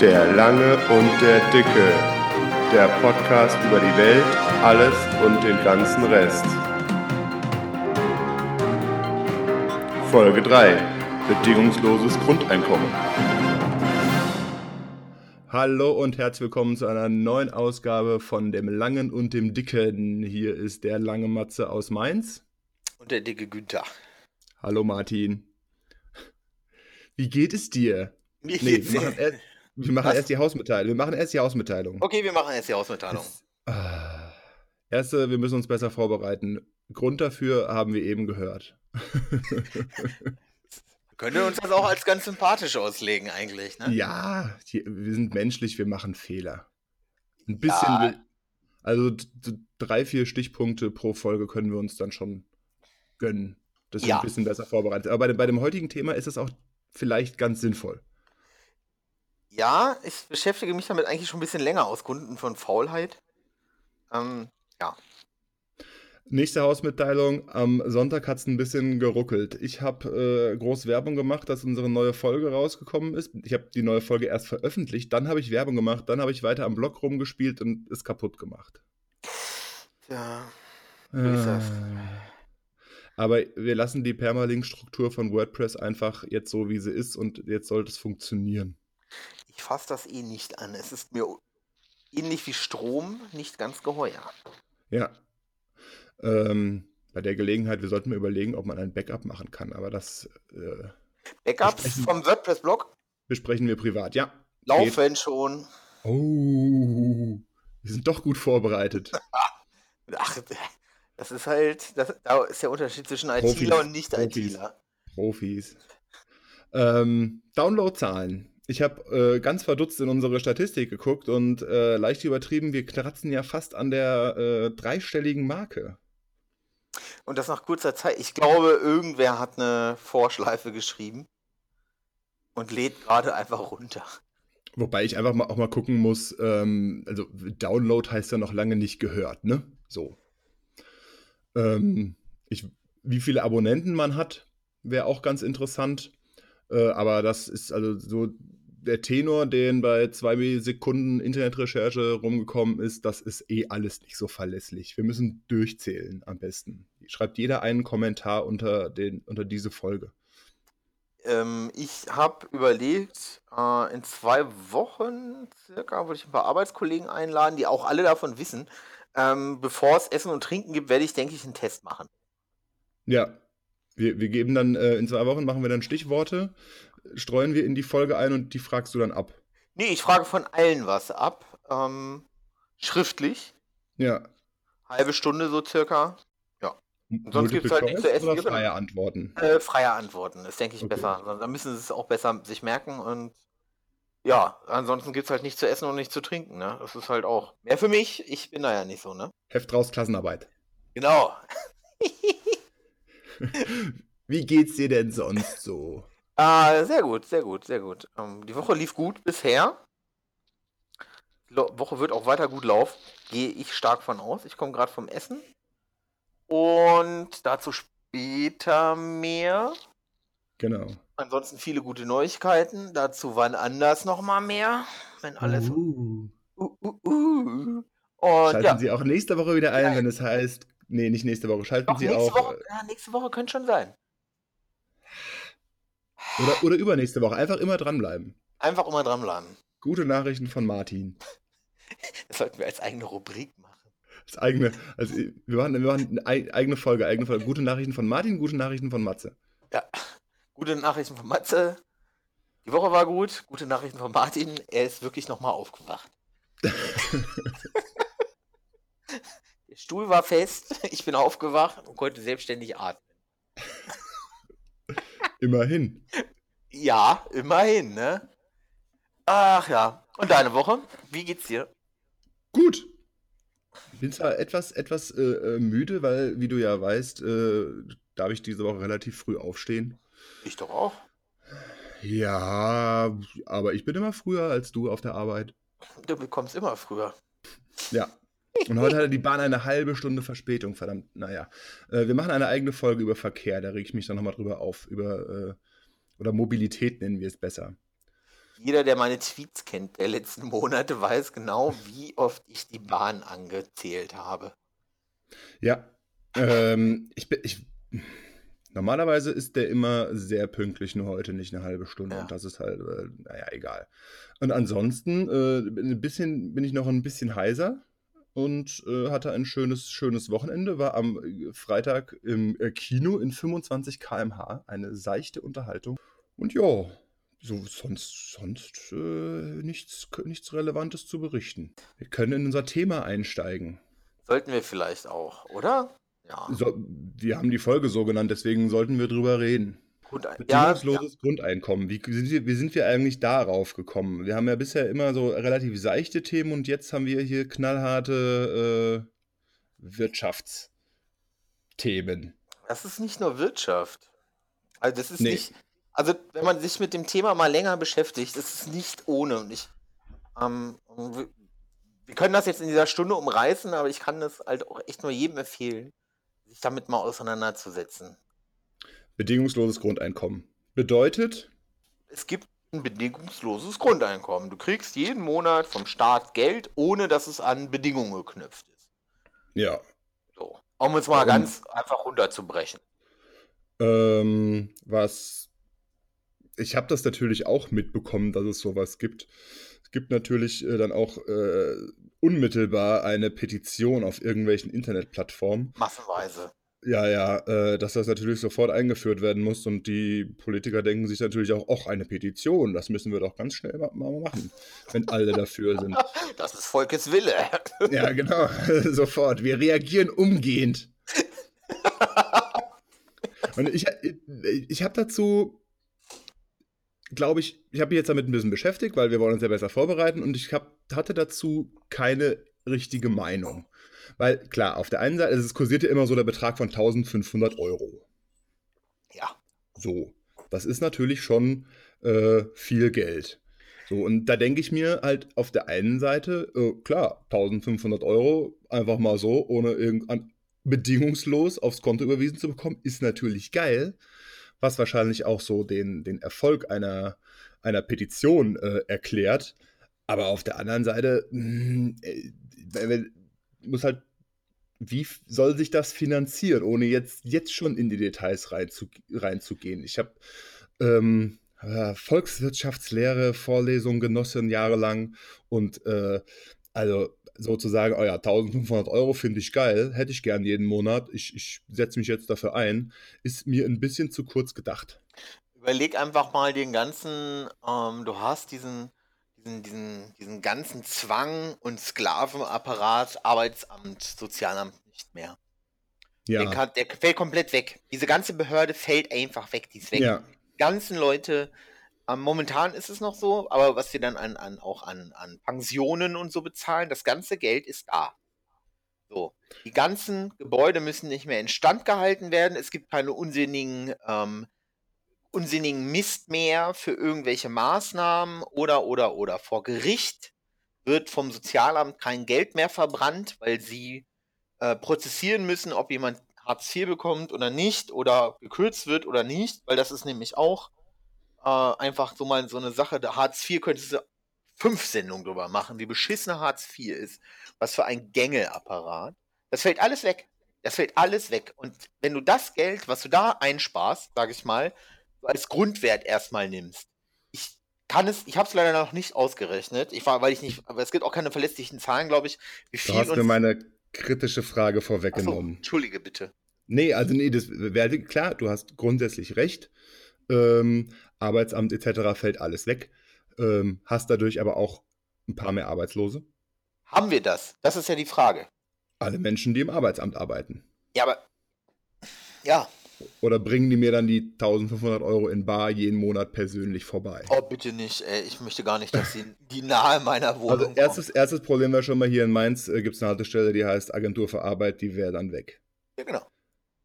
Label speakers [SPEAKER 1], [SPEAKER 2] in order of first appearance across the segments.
[SPEAKER 1] Der Lange und der Dicke. Der Podcast über die Welt, alles und den ganzen Rest. Folge 3. Bedingungsloses Grundeinkommen. Hallo und herzlich willkommen zu einer neuen Ausgabe von dem Langen und dem Dicken. Hier ist der lange Matze aus Mainz.
[SPEAKER 2] Und der dicke Günther.
[SPEAKER 1] Hallo Martin. Wie geht es dir?
[SPEAKER 2] Mir
[SPEAKER 1] Nee,
[SPEAKER 2] geht's
[SPEAKER 1] wir machen, erst, wir machen
[SPEAKER 2] Was?
[SPEAKER 1] erst die Hausmitteilung. Wir machen erst die Hausmitteilung.
[SPEAKER 2] Okay, wir machen jetzt die Hausmitteilung.
[SPEAKER 1] Ah. Erste, wir müssen uns besser vorbereiten. Grund dafür haben wir eben gehört.
[SPEAKER 2] Könnte uns das auch als ganz sympathisch auslegen, eigentlich, ne?
[SPEAKER 1] ja, hier, wir sind menschlich, wir machen Fehler. Ein bisschen,
[SPEAKER 2] Ja.
[SPEAKER 1] will- also drei, vier Stichpunkte pro Folge können wir uns dann schon gönnen, dass wir
[SPEAKER 2] Ja.
[SPEAKER 1] ein bisschen besser vorbereitet. Aber bei, dem- bei dem heutigen Thema ist es auch vielleicht ganz sinnvoll.
[SPEAKER 2] Ja, ich beschäftige mich damit eigentlich schon ein bisschen länger aus Gründen von Faulheit. Ähm,
[SPEAKER 1] Nächste Hausmitteilung. Am Sonntag hat es ein bisschen geruckelt. Ich habe äh, groß Werbung gemacht, dass unsere neue Folge rausgekommen ist. Ich habe die neue Folge erst veröffentlicht, dann habe ich Werbung gemacht, dann habe ich weiter am Blog rumgespielt und es kaputt gemacht.
[SPEAKER 2] ja, So ist das.
[SPEAKER 1] Aber wir lassen die Permalink-Struktur von WordPress einfach jetzt so, wie sie ist und jetzt sollte es funktionieren.
[SPEAKER 2] Ich fasse das eh nicht an. Es ist mir ähnlich wie Strom nicht ganz geheuer.
[SPEAKER 1] Ja. Ähm, bei der Gelegenheit, wir sollten mal überlegen, ob man ein Backup machen kann, aber das äh,
[SPEAKER 2] Backups vom WordPress-Blog
[SPEAKER 1] besprechen wir privat. Ja.
[SPEAKER 2] laufen schon.
[SPEAKER 1] Oh, wir sind doch gut vorbereitet.
[SPEAKER 2] Ach, das ist halt, das, da ist der Unterschied zwischen
[SPEAKER 1] Profis,
[SPEAKER 2] ITler und
[SPEAKER 1] Profis.
[SPEAKER 2] Nicht-ITler.
[SPEAKER 1] Profis. Ähm, Downloadzahlen. Ich habe äh, ganz verdutzt in unsere Statistik geguckt und äh, leicht übertrieben, wir kratzen ja fast an der äh, dreistelligen Marke.
[SPEAKER 2] Und das nach kurzer Zeit. Ich glaube, irgendwer hat eine Vorschleife geschrieben und lädt gerade einfach runter.
[SPEAKER 1] Wobei ich einfach mal auch mal gucken muss, ähm, also Download heißt ja noch lange nicht gehört, ne? So. Ähm, ich, wie viele Abonnenten man hat, wäre auch ganz interessant. Äh, aber das ist also so der Tenor, den bei zwei Sekunden Internetrecherche rumgekommen ist, das ist eh alles nicht so verlässlich. Wir müssen durchzählen am besten. Schreibt jeder einen Kommentar unter, den, unter diese Folge.
[SPEAKER 2] Ähm, ich habe überlegt, äh, in zwei Wochen circa würde ich ein paar Arbeitskollegen einladen, die auch alle davon wissen. Ähm, bevor es Essen und Trinken gibt, werde ich, denke ich, einen Test machen.
[SPEAKER 1] Ja, wir, wir geben dann äh, in zwei Wochen, machen wir dann Stichworte, streuen wir in die Folge ein und die fragst du dann ab.
[SPEAKER 2] Nee, ich frage von allen was ab. Ähm, schriftlich.
[SPEAKER 1] Ja.
[SPEAKER 2] Halbe Stunde so circa. sonst gibt's halt nichts zu essen,
[SPEAKER 1] oder
[SPEAKER 2] genau.
[SPEAKER 1] freie Antworten.
[SPEAKER 2] Äh, freie Antworten, ist, denke ich,
[SPEAKER 1] Okay.
[SPEAKER 2] besser. Dann müssen sie es auch besser sich merken und ja, ansonsten gibt es halt nichts zu essen und nichts zu trinken, ne? Das ist halt auch mehr für mich. Ich bin da ja nicht so, ne?
[SPEAKER 1] Heft raus, Klassenarbeit.
[SPEAKER 2] Genau.
[SPEAKER 1] Wie geht's dir denn sonst so?
[SPEAKER 2] Ah, sehr gut, sehr gut, sehr gut. Ähm, die Woche lief gut bisher. Die Woche wird auch weiter gut laufen. Gehe ich stark von aus. Ich komme gerade vom Essen. Und dazu später mehr.
[SPEAKER 1] Genau.
[SPEAKER 2] Ansonsten viele gute Neuigkeiten. Dazu wann anders nochmal mehr. Wenn alles.
[SPEAKER 1] Uh.
[SPEAKER 2] Uh, uh, uh. Und
[SPEAKER 1] Schalten
[SPEAKER 2] ja,
[SPEAKER 1] Sie auch nächste Woche wieder ein,
[SPEAKER 2] Nein.
[SPEAKER 1] wenn es heißt. Nee, nicht nächste Woche. Schalten
[SPEAKER 2] doch,
[SPEAKER 1] Sie auch.
[SPEAKER 2] Woche, ja, nächste Woche könnte schon sein.
[SPEAKER 1] Oder, oder übernächste Woche. Einfach immer dranbleiben.
[SPEAKER 2] Einfach immer dranbleiben.
[SPEAKER 1] Gute Nachrichten von Martin.
[SPEAKER 2] Das sollten wir als eigene Rubrik machen.
[SPEAKER 1] Das eigene, also wir machen, wir machen eine ei- eigene Folge, eigene Folge. Gute Nachrichten von Martin, gute Nachrichten von Matze.
[SPEAKER 2] Ja, gute Nachrichten von Matze. Die Woche war gut. Gute Nachrichten von Martin. Er ist wirklich nochmal aufgewacht. Der Stuhl war fest. Ich bin aufgewacht und konnte selbstständig atmen.
[SPEAKER 1] Immerhin.
[SPEAKER 2] Ja, immerhin, ne? Ach ja. Und deine Woche? Wie geht's dir?
[SPEAKER 1] Gut. Ich bin zwar etwas, etwas äh, äh, müde, weil, wie du ja weißt, äh, darf ich diese Woche relativ früh aufstehen.
[SPEAKER 2] Ich doch auch.
[SPEAKER 1] Ja, aber ich bin immer früher als du auf der Arbeit.
[SPEAKER 2] Du bekommst immer früher.
[SPEAKER 1] Ja. Und heute hatte die Bahn eine halbe Stunde Verspätung, verdammt. Naja. Äh, wir machen eine eigene Folge über Verkehr, da reg ich mich dann nochmal drüber auf. Über, äh, oder Mobilität nennen wir es besser.
[SPEAKER 2] Jeder, der meine Tweets kennt der letzten Monate, weiß genau, wie oft ich die Bahn angezählt habe.
[SPEAKER 1] Ja, ähm, ich bin, ich, normalerweise ist der immer sehr pünktlich, nur heute nicht eine halbe Stunde
[SPEAKER 2] Ja.
[SPEAKER 1] und das ist halt, äh, naja, egal. Und ansonsten äh, ein bisschen, bin ich noch ein bisschen heiser und äh, hatte ein schönes, schönes Wochenende, war am äh, Freitag im äh, Kino in 25 km/h, eine seichte Unterhaltung. Und ja, so sonst, sonst äh, nichts, nichts Relevantes zu berichten. Wir können in unser Thema einsteigen.
[SPEAKER 2] Sollten wir vielleicht auch, oder? Ja.
[SPEAKER 1] So, wir haben die Folge so genannt, deswegen sollten wir drüber reden.
[SPEAKER 2] Gut, ja,
[SPEAKER 1] Bedingungsloses Grundeinkommen. Wie sind, wir, wie sind wir eigentlich darauf gekommen? Wir haben ja bisher immer so relativ seichte Themen und jetzt haben wir hier knallharte äh, Wirtschaftsthemen.
[SPEAKER 2] das ist nicht nur Wirtschaft. Also das ist
[SPEAKER 1] Nee.
[SPEAKER 2] nicht, also wenn man sich mit dem Thema mal länger beschäftigt, ist es nicht ohne. Und ich, ähm, wir wir können das jetzt in dieser Stunde umreißen, aber ich kann das halt auch echt nur jedem empfehlen, sich damit mal auseinanderzusetzen.
[SPEAKER 1] Bedingungsloses Grundeinkommen. Bedeutet,
[SPEAKER 2] Es gibt ein bedingungsloses Grundeinkommen. Du kriegst jeden Monat vom Staat Geld, ohne dass es an Bedingungen geknüpft ist.
[SPEAKER 1] ja,
[SPEAKER 2] So. Um es mal
[SPEAKER 1] Warum?
[SPEAKER 2] ganz einfach runterzubrechen.
[SPEAKER 1] ähm, was. Ich habe das natürlich auch mitbekommen, dass es sowas gibt. Es gibt natürlich äh, dann auch äh, unmittelbar eine Petition auf irgendwelchen Internetplattformen.
[SPEAKER 2] Massenweise.
[SPEAKER 1] Ja, ja, äh, dass das natürlich sofort eingeführt werden muss und die Politiker denken sich natürlich auch, ach, eine Petition, das müssen wir doch ganz schnell ma- mal machen, wenn alle dafür sind.
[SPEAKER 2] Das ist Volkes Wille.
[SPEAKER 1] Ja, genau, sofort. Wir reagieren umgehend. Und ich, ich habe dazu, glaube ich, ich habe mich jetzt damit ein bisschen beschäftigt, weil wir wollen uns ja besser vorbereiten und ich hab, hatte dazu keine richtige Meinung. Weil klar, auf der einen Seite, es kursierte immer so der Betrag von 1500 Euro.
[SPEAKER 2] Ja.
[SPEAKER 1] So, das ist natürlich schon äh, viel Geld. So, und da denke ich mir halt auf der einen Seite, äh, klar, 1500 Euro einfach mal so, ohne irgendein bedingungslos aufs Konto überwiesen zu bekommen, ist natürlich geil, was wahrscheinlich auch so den, den Erfolg einer, einer Petition äh, erklärt. Aber auf der anderen Seite, mh, äh, wenn- muss halt, wie soll sich das finanzieren, ohne jetzt, jetzt schon in die Details reinzu, reinzugehen? Ich habe ähm, äh, Volkswirtschaftslehre, Vorlesungen genossen jahrelang und äh, also sozusagen, oh ja, 1500 Euro finde ich geil, hätte ich gern jeden Monat, ich, ich setze mich jetzt dafür ein, ist mir ein bisschen zu kurz gedacht.
[SPEAKER 2] Überleg einfach mal den ganzen, ähm, du hast diesen, diesen, diesen, diesen ganzen Zwang und Sklavenapparat, Arbeitsamt, Sozialamt nicht mehr. Der,
[SPEAKER 1] Ja,
[SPEAKER 2] kann, der fällt komplett weg. Diese ganze Behörde fällt einfach weg, die ist weg.
[SPEAKER 1] ja,
[SPEAKER 2] Die ganzen Leute, ähm, momentan ist es noch so, aber was sie dann an, an, auch an, an Pensionen und so bezahlen, das ganze Geld ist da. So. Die ganzen Gebäude müssen nicht mehr instand gehalten werden. Es gibt keine unsinnigen, ähm, unsinnigen Mist mehr für irgendwelche Maßnahmen oder, oder, oder. Vor Gericht wird vom Sozialamt kein Geld mehr verbrannt, weil sie äh, prozessieren müssen, ob jemand Hartz IV bekommt oder nicht oder gekürzt wird oder nicht, weil das ist nämlich auch äh, einfach so mal so eine Sache. Der Hartz IV könntest du fünf Sendungen drüber machen, wie beschissen Hartz IV ist, was für ein Gängelapparat. Das fällt alles weg. Das fällt alles weg. Und wenn du das Geld, was du da einsparst, sage ich mal, als Grundwert erstmal nimmst, ich kann es, ich habe es leider noch nicht ausgerechnet. Ich war, weil ich nicht, aber es gibt auch keine verlässlichen Zahlen, glaube ich, wie
[SPEAKER 1] du
[SPEAKER 2] viel
[SPEAKER 1] hast mir meine kritische Frage vorweggenommen.
[SPEAKER 2] entschuldige bitte.
[SPEAKER 1] Nee, also nee, das wäre klar, du hast grundsätzlich recht. Ähm, Arbeitsamt etc. fällt alles weg. Ähm, hast dadurch aber auch ein paar mehr Arbeitslose.
[SPEAKER 2] Haben wir das? Das ist ja die Frage.
[SPEAKER 1] Alle Menschen, die im Arbeitsamt arbeiten.
[SPEAKER 2] Ja, aber ja,
[SPEAKER 1] Oder bringen die mir dann die 1500 Euro in Bar jeden Monat persönlich vorbei?
[SPEAKER 2] oh bitte nicht. Ey, ich möchte gar nicht, dass sie die nahe meiner Wohnung
[SPEAKER 1] Also erstes, erstes Problem wäre schon mal hier in Mainz, äh, gibt es eine Haltestelle, die heißt Agentur für Arbeit, die wäre dann weg.
[SPEAKER 2] Ja, genau.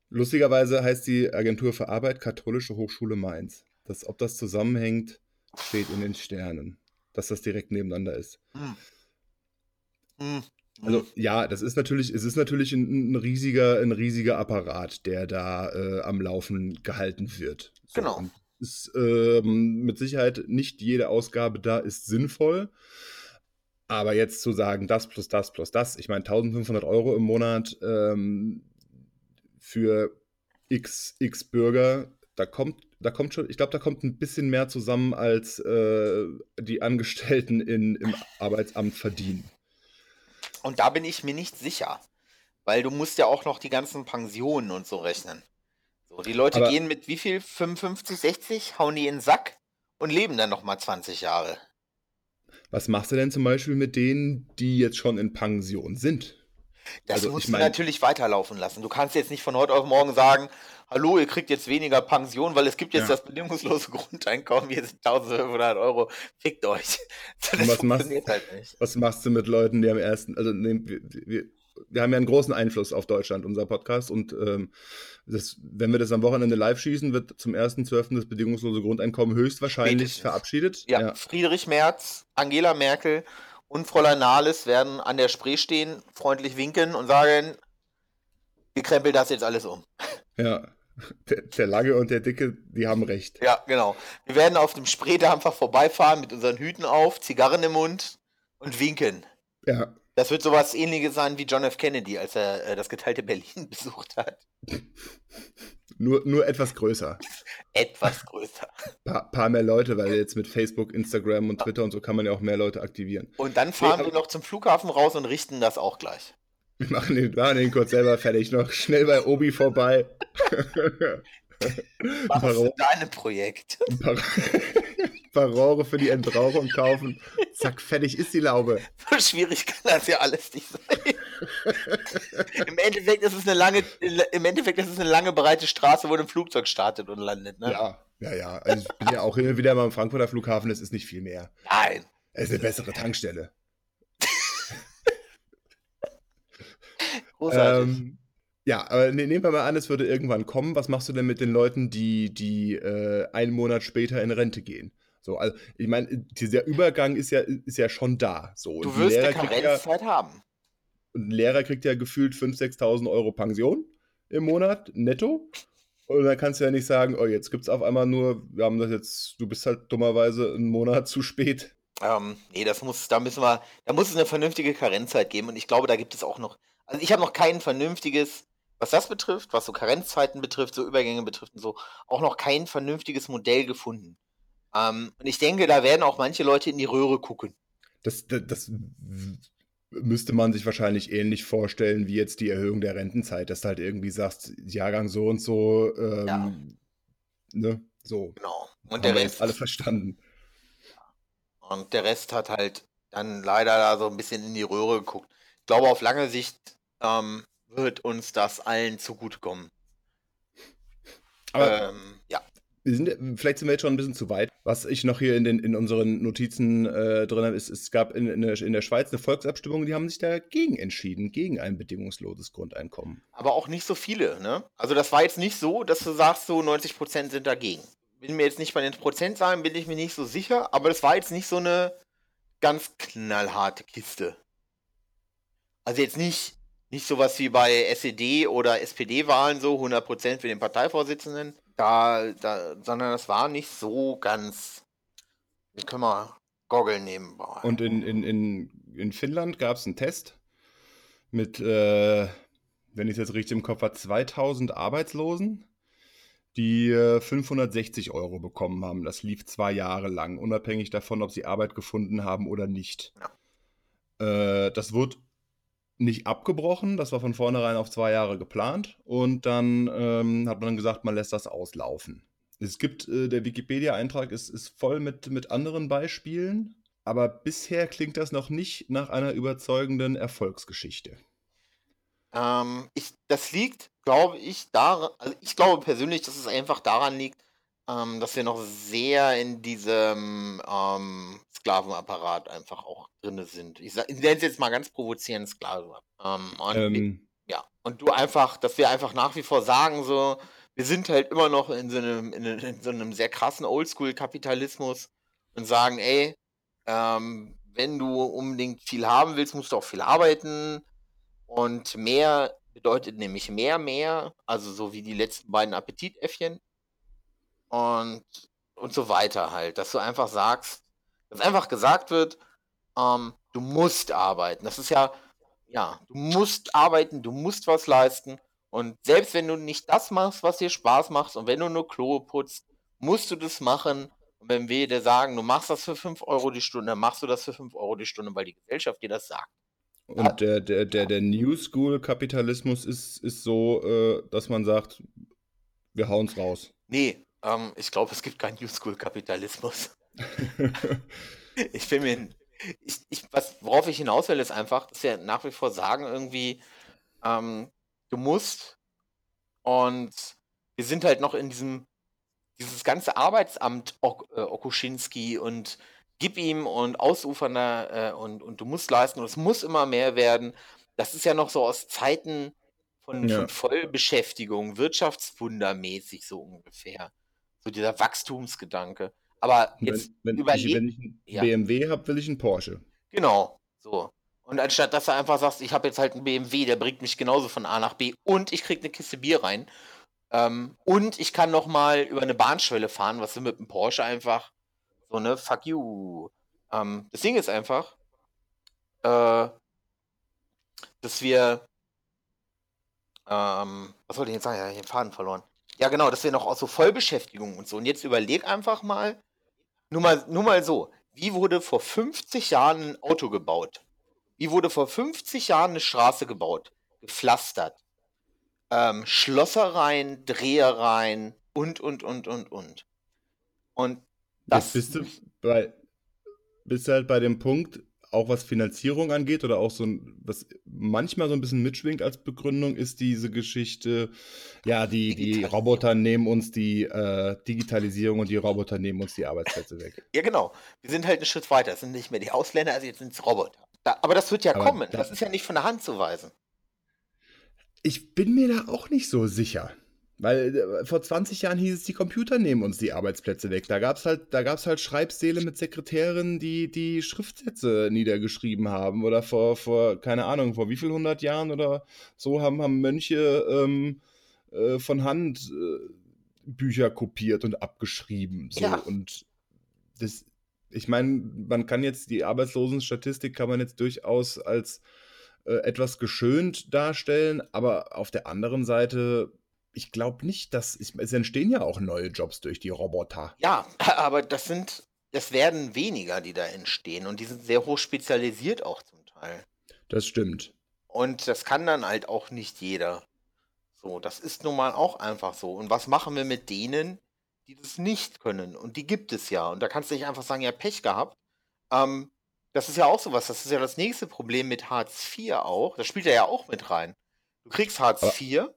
[SPEAKER 1] Lustigerweise heißt die Agentur für Arbeit Katholische Hochschule Mainz. Das, ob das zusammenhängt, steht in den Sternen, dass das direkt nebeneinander ist.
[SPEAKER 2] Hm. Hm.
[SPEAKER 1] Also ja, das ist natürlich, es ist natürlich ein, ein riesiger, ein riesiger Apparat, der da äh, am Laufen gehalten wird. So,
[SPEAKER 2] Genau.
[SPEAKER 1] ist ähm, mit Sicherheit nicht jede Ausgabe da ist sinnvoll. Aber jetzt zu sagen, das plus das plus das, ich meine 1500 Euro im Monat ähm, für x, x Bürger, da kommt, da kommt schon, ich glaube, da kommt ein bisschen mehr zusammen, als äh, die Angestellten in, im Arbeitsamt verdienen.
[SPEAKER 2] Und da bin ich mir nicht sicher. Weil du musst ja auch noch die ganzen Pensionen und so rechnen. So, die Leute
[SPEAKER 1] Aber-
[SPEAKER 2] gehen mit wie viel? 55, 60, hauen die in den Sack und leben dann nochmal 20 Jahre.
[SPEAKER 1] Was machst du denn zum Beispiel mit denen, die jetzt schon in Pension sind?
[SPEAKER 2] Das
[SPEAKER 1] Also,
[SPEAKER 2] musst
[SPEAKER 1] ich
[SPEAKER 2] du
[SPEAKER 1] mein-
[SPEAKER 2] natürlich weiterlaufen lassen. Du kannst jetzt nicht von heute auf morgen sagen, hallo, ihr kriegt jetzt weniger Pension, weil es gibt jetzt
[SPEAKER 1] Ja.
[SPEAKER 2] das bedingungslose Grundeinkommen, hier sind 1500 Euro, fickt euch. Das
[SPEAKER 1] was machst-
[SPEAKER 2] funktioniert halt nicht.
[SPEAKER 1] Was machst du mit Leuten, die am ersten, also ne, wir, wir, haben ja einen großen Einfluss auf Deutschland, unser Podcast, und ähm, das, wenn wir das am Wochenende live schießen, wird zum 1.12. das bedingungslose Grundeinkommen höchstwahrscheinlich
[SPEAKER 2] Spätestens.
[SPEAKER 1] verabschiedet.
[SPEAKER 2] Ja, Friedrich Merz, Angela Merkel und Fräulein Nahles werden an der Spree stehen, freundlich winken und sagen, wir krempeln das jetzt alles um.
[SPEAKER 1] ja. Der, der Lange und der Dicke, die haben recht.
[SPEAKER 2] Ja, genau. Wir werden auf dem Spreedampfer vorbeifahren mit unseren Hüten auf, Zigarren im Mund und winken.
[SPEAKER 1] Ja.
[SPEAKER 2] Das wird sowas ähnliches sein wie John F. Kennedy, als er äh, das geteilte Berlin besucht hat.
[SPEAKER 1] Nur, nur etwas größer.
[SPEAKER 2] Etwas größer.
[SPEAKER 1] Paar, paar mehr Leute, weil jetzt mit Facebook, Instagram und Twitter und so kann man ja auch mehr Leute aktivieren.
[SPEAKER 2] Und dann fahren
[SPEAKER 1] Nee,
[SPEAKER 2] wir noch zum Flughafen raus und richten das auch gleich.
[SPEAKER 1] Wir machen den, machen den kurz selber fertig, noch schnell bei Obi vorbei.
[SPEAKER 2] Was ist dein Projekt?
[SPEAKER 1] ein, paar, paar Rohre für die Entrauchung kaufen. Zack, fertig ist die Laube.
[SPEAKER 2] So schwierig kann das ja alles nicht sein. Im Endeffekt ist es eine lange, im Endeffekt ist es eine lange breite Straße, wo ein Flugzeug startet und landet, ne?
[SPEAKER 1] Ja, ja, ja. Also ich bin ja auch hin und wieder mal am Frankfurter Flughafen, es ist nicht viel mehr.
[SPEAKER 2] Nein.
[SPEAKER 1] Es ist eine bessere Tankstelle.
[SPEAKER 2] Großartig.
[SPEAKER 1] Ähm, ja, aber ne, nehmen wir mal an, es würde irgendwann kommen. Was machst du denn mit den Leuten, die, die äh, einen Monat später in Rente gehen? So, also ich meine, dieser Übergang ist ja, ist ja schon da. So,
[SPEAKER 2] du wirst eine
[SPEAKER 1] kriegt ja,
[SPEAKER 2] Karenzzeit haben.
[SPEAKER 1] ein Lehrer kriegt ja gefühlt 5.000, 6.000 Euro Pension im Monat, netto. Und dann kannst du ja nicht sagen, oh, jetzt gibt es auf einmal nur, wir haben das jetzt, du bist halt dummerweise einen Monat zu spät.
[SPEAKER 2] Ähm, nee, das muss, da müssen wir, da muss es eine vernünftige Karenzzeit geben und ich glaube, da gibt es auch noch, also ich habe noch kein vernünftiges, was das betrifft, was so Karenzzeiten betrifft, so Übergänge betrifft und so, auch noch kein vernünftiges Modell gefunden. Ähm, und ich denke, da werden auch manche Leute in die Röhre gucken.
[SPEAKER 1] Das, das, das müsste man sich wahrscheinlich ähnlich vorstellen wie jetzt die Erhöhung der Rentenzeit, dass du halt irgendwie sagst, Jahrgang so und so, ähm,
[SPEAKER 2] Ja.
[SPEAKER 1] ne, so.
[SPEAKER 2] Genau. Und
[SPEAKER 1] Haben
[SPEAKER 2] der Rest,
[SPEAKER 1] alle verstanden.
[SPEAKER 2] und der Rest hat halt dann leider da so ein bisschen in die Röhre geguckt. Ich glaube, auf lange Sicht ähm, wird uns das allen zugutekommen.
[SPEAKER 1] Aber
[SPEAKER 2] ähm,
[SPEAKER 1] sind, ja- vielleicht sind wir jetzt schon ein bisschen zu weit. Was ich noch hier in, den, in unseren Notizen äh, drin habe, ist, es gab in, in, der, in der Schweiz eine Volksabstimmung, die haben sich dagegen entschieden, gegen ein bedingungsloses Grundeinkommen.
[SPEAKER 2] Aber auch nicht so viele, ne? Also das war jetzt nicht so, dass du sagst, so 90% sind dagegen. Bin mir jetzt nicht bei den Prozentzahlen, bin ich mir nicht so sicher, aber das war jetzt nicht so eine ganz knallharte Kiste. Also jetzt nicht, nicht sowas wie bei SED oder SPD-Wahlen so, 100% für den Parteivorsitzenden, da, da, sondern das war nicht so ganz, wir können mal goggeln nebenbei.
[SPEAKER 1] Und in, in, in, in Finnland gab es einen Test mit, äh, wenn ich es jetzt richtig im Kopf habe, 2000 Arbeitslosen, die äh, 560 Euro bekommen haben. Das lief zwei Jahre lang, unabhängig davon, ob sie Arbeit gefunden haben oder nicht. Äh, das wurde nicht abgebrochen, das war von vornherein auf zwei Jahre geplant und dann ähm, hat man dann gesagt, man lässt das auslaufen. Es gibt, äh, der Wikipedia-Eintrag ist, ist voll mit, mit anderen Beispielen, aber bisher klingt das noch nicht nach einer überzeugenden Erfolgsgeschichte.
[SPEAKER 2] Ähm, ich, das liegt, glaube ich, daran, also ich glaube persönlich, dass es einfach daran liegt, ähm, dass wir noch sehr in diesem ähm, Sklavenapparat einfach auch drin sind. Ich, ich nenne es jetzt mal ganz provozierend Sklave. Ähm, und,
[SPEAKER 1] Ähm,
[SPEAKER 2] ja, und du einfach, dass wir einfach nach wie vor sagen, so, wir sind halt immer noch in so einem, in, in so einem sehr krassen Oldschool-Kapitalismus und sagen, ey, ähm, wenn du unbedingt viel haben willst, musst du auch viel arbeiten. Und mehr bedeutet nämlich mehr, mehr, also so wie die letzten beiden Appetitäffchen. Und und so weiter halt, dass du einfach sagst, dass einfach gesagt wird, ähm, du musst arbeiten. Das ist ja, ja, du musst arbeiten, du musst was leisten. Und selbst wenn du nicht das machst, was dir Spaß macht, und wenn du nur Klo putzt, musst du das machen. Und wenn wir dir sagen, du machst das für 5 Euro die Stunde, dann machst du das für 5 Euro die Stunde, weil die Gesellschaft dir das sagt.
[SPEAKER 1] Und der, der, der, der New School-Kapitalismus ist, ist so, äh, dass man sagt, wir hauen's raus.
[SPEAKER 2] Nee, ähm, ich glaube, es gibt keinen New School-Kapitalismus. ich bin mir. Ich, ich, was, worauf ich hinaus will, ist einfach, dass wir nach wie vor sagen, irgendwie, ähm, du musst. Und wir sind halt noch in diesem, dieses ganze Arbeitsamt ok äh, Okuschinski und gib ihm und ausufernder äh, und, und du musst leisten und es muss immer mehr werden. Das ist ja noch so aus Zeiten von,
[SPEAKER 1] Ja.
[SPEAKER 2] von Vollbeschäftigung, Wirtschaftswundermäßig so ungefähr. So dieser Wachstumsgedanke. Aber jetzt
[SPEAKER 1] Wenn, wenn, ich, wenn ich einen
[SPEAKER 2] ja.
[SPEAKER 1] BMW habe, will ich einen Porsche.
[SPEAKER 2] genau, so. Und anstatt dass du einfach sagst, ich habe jetzt halt einen BMW, der bringt mich genauso von A nach B und ich krieg eine Kiste Bier rein. Ähm, und ich kann noch mal über eine Bahnschwelle fahren, was du mit dem Porsche einfach so, ne, fuck you. Ähm, das Ding ist einfach, äh, dass wir, ähm, was wollte ich jetzt sagen? Ja, ich hab den Faden verloren. Ja, genau, dass wir noch aus so Vollbeschäftigung und so. Und jetzt überleg einfach mal, nur mal, nur mal so, wie wurde vor 50 Jahren ein Auto gebaut? Wie wurde vor 50 Jahren eine Straße gebaut? Gepflastert. Ähm, Schlossereien, Drehereien und, und, und, und, und. Und
[SPEAKER 1] Jetzt
[SPEAKER 2] das,
[SPEAKER 1] bist du bei, bist du halt bei dem Punkt, auch was Finanzierung angeht oder auch so ein, was manchmal so ein bisschen mitschwingt als Begründung, ist diese Geschichte, ja, die, die. Roboter nehmen uns die äh, Digitalisierung und die Roboter nehmen uns die Arbeitsplätze weg.
[SPEAKER 2] Ja, genau. Wir sind halt einen Schritt weiter. Es sind nicht mehr die Ausländer, also jetzt sind es Roboter. Da, aber das wird ja
[SPEAKER 1] Aber
[SPEAKER 2] kommen.
[SPEAKER 1] da-
[SPEAKER 2] Das ist ja nicht von der Hand zu weisen.
[SPEAKER 1] Ich bin mir da auch nicht so sicher. Weil äh, vor 20 Jahren hieß es, die Computer nehmen uns die Arbeitsplätze weg. Da gab es halt, da gab's halt Schreibsäle mit Sekretärinnen, die die Schriftsätze niedergeschrieben haben. Oder vor, vor, keine Ahnung, vor wie viel hundert Jahren oder so haben, haben Mönche ähm, äh, von Hand äh, Bücher kopiert und abgeschrieben. So.
[SPEAKER 2] Ja.
[SPEAKER 1] Und das, ich meine, man kann jetzt die Arbeitslosenstatistik kann man jetzt durchaus als äh, etwas geschönt darstellen, aber auf der anderen Seite, ich glaube nicht, dass es, es entstehen ja auch neue Jobs durch die Roboter.
[SPEAKER 2] Ja, aber das sind, das werden weniger, die da entstehen. Und die sind sehr hoch spezialisiert auch zum Teil.
[SPEAKER 1] Das stimmt.
[SPEAKER 2] Und das kann dann halt auch nicht jeder. So, das ist nun mal auch einfach so. Und was machen wir mit denen, die das nicht können? Und die gibt es ja. Und da kannst du nicht einfach sagen, ja, Pech gehabt. Ähm, das ist ja auch sowas. Das ist ja das nächste Problem mit Hartz IV auch. Das spielt ja auch mit rein. Du kriegst Hartz
[SPEAKER 1] Aber-
[SPEAKER 2] IV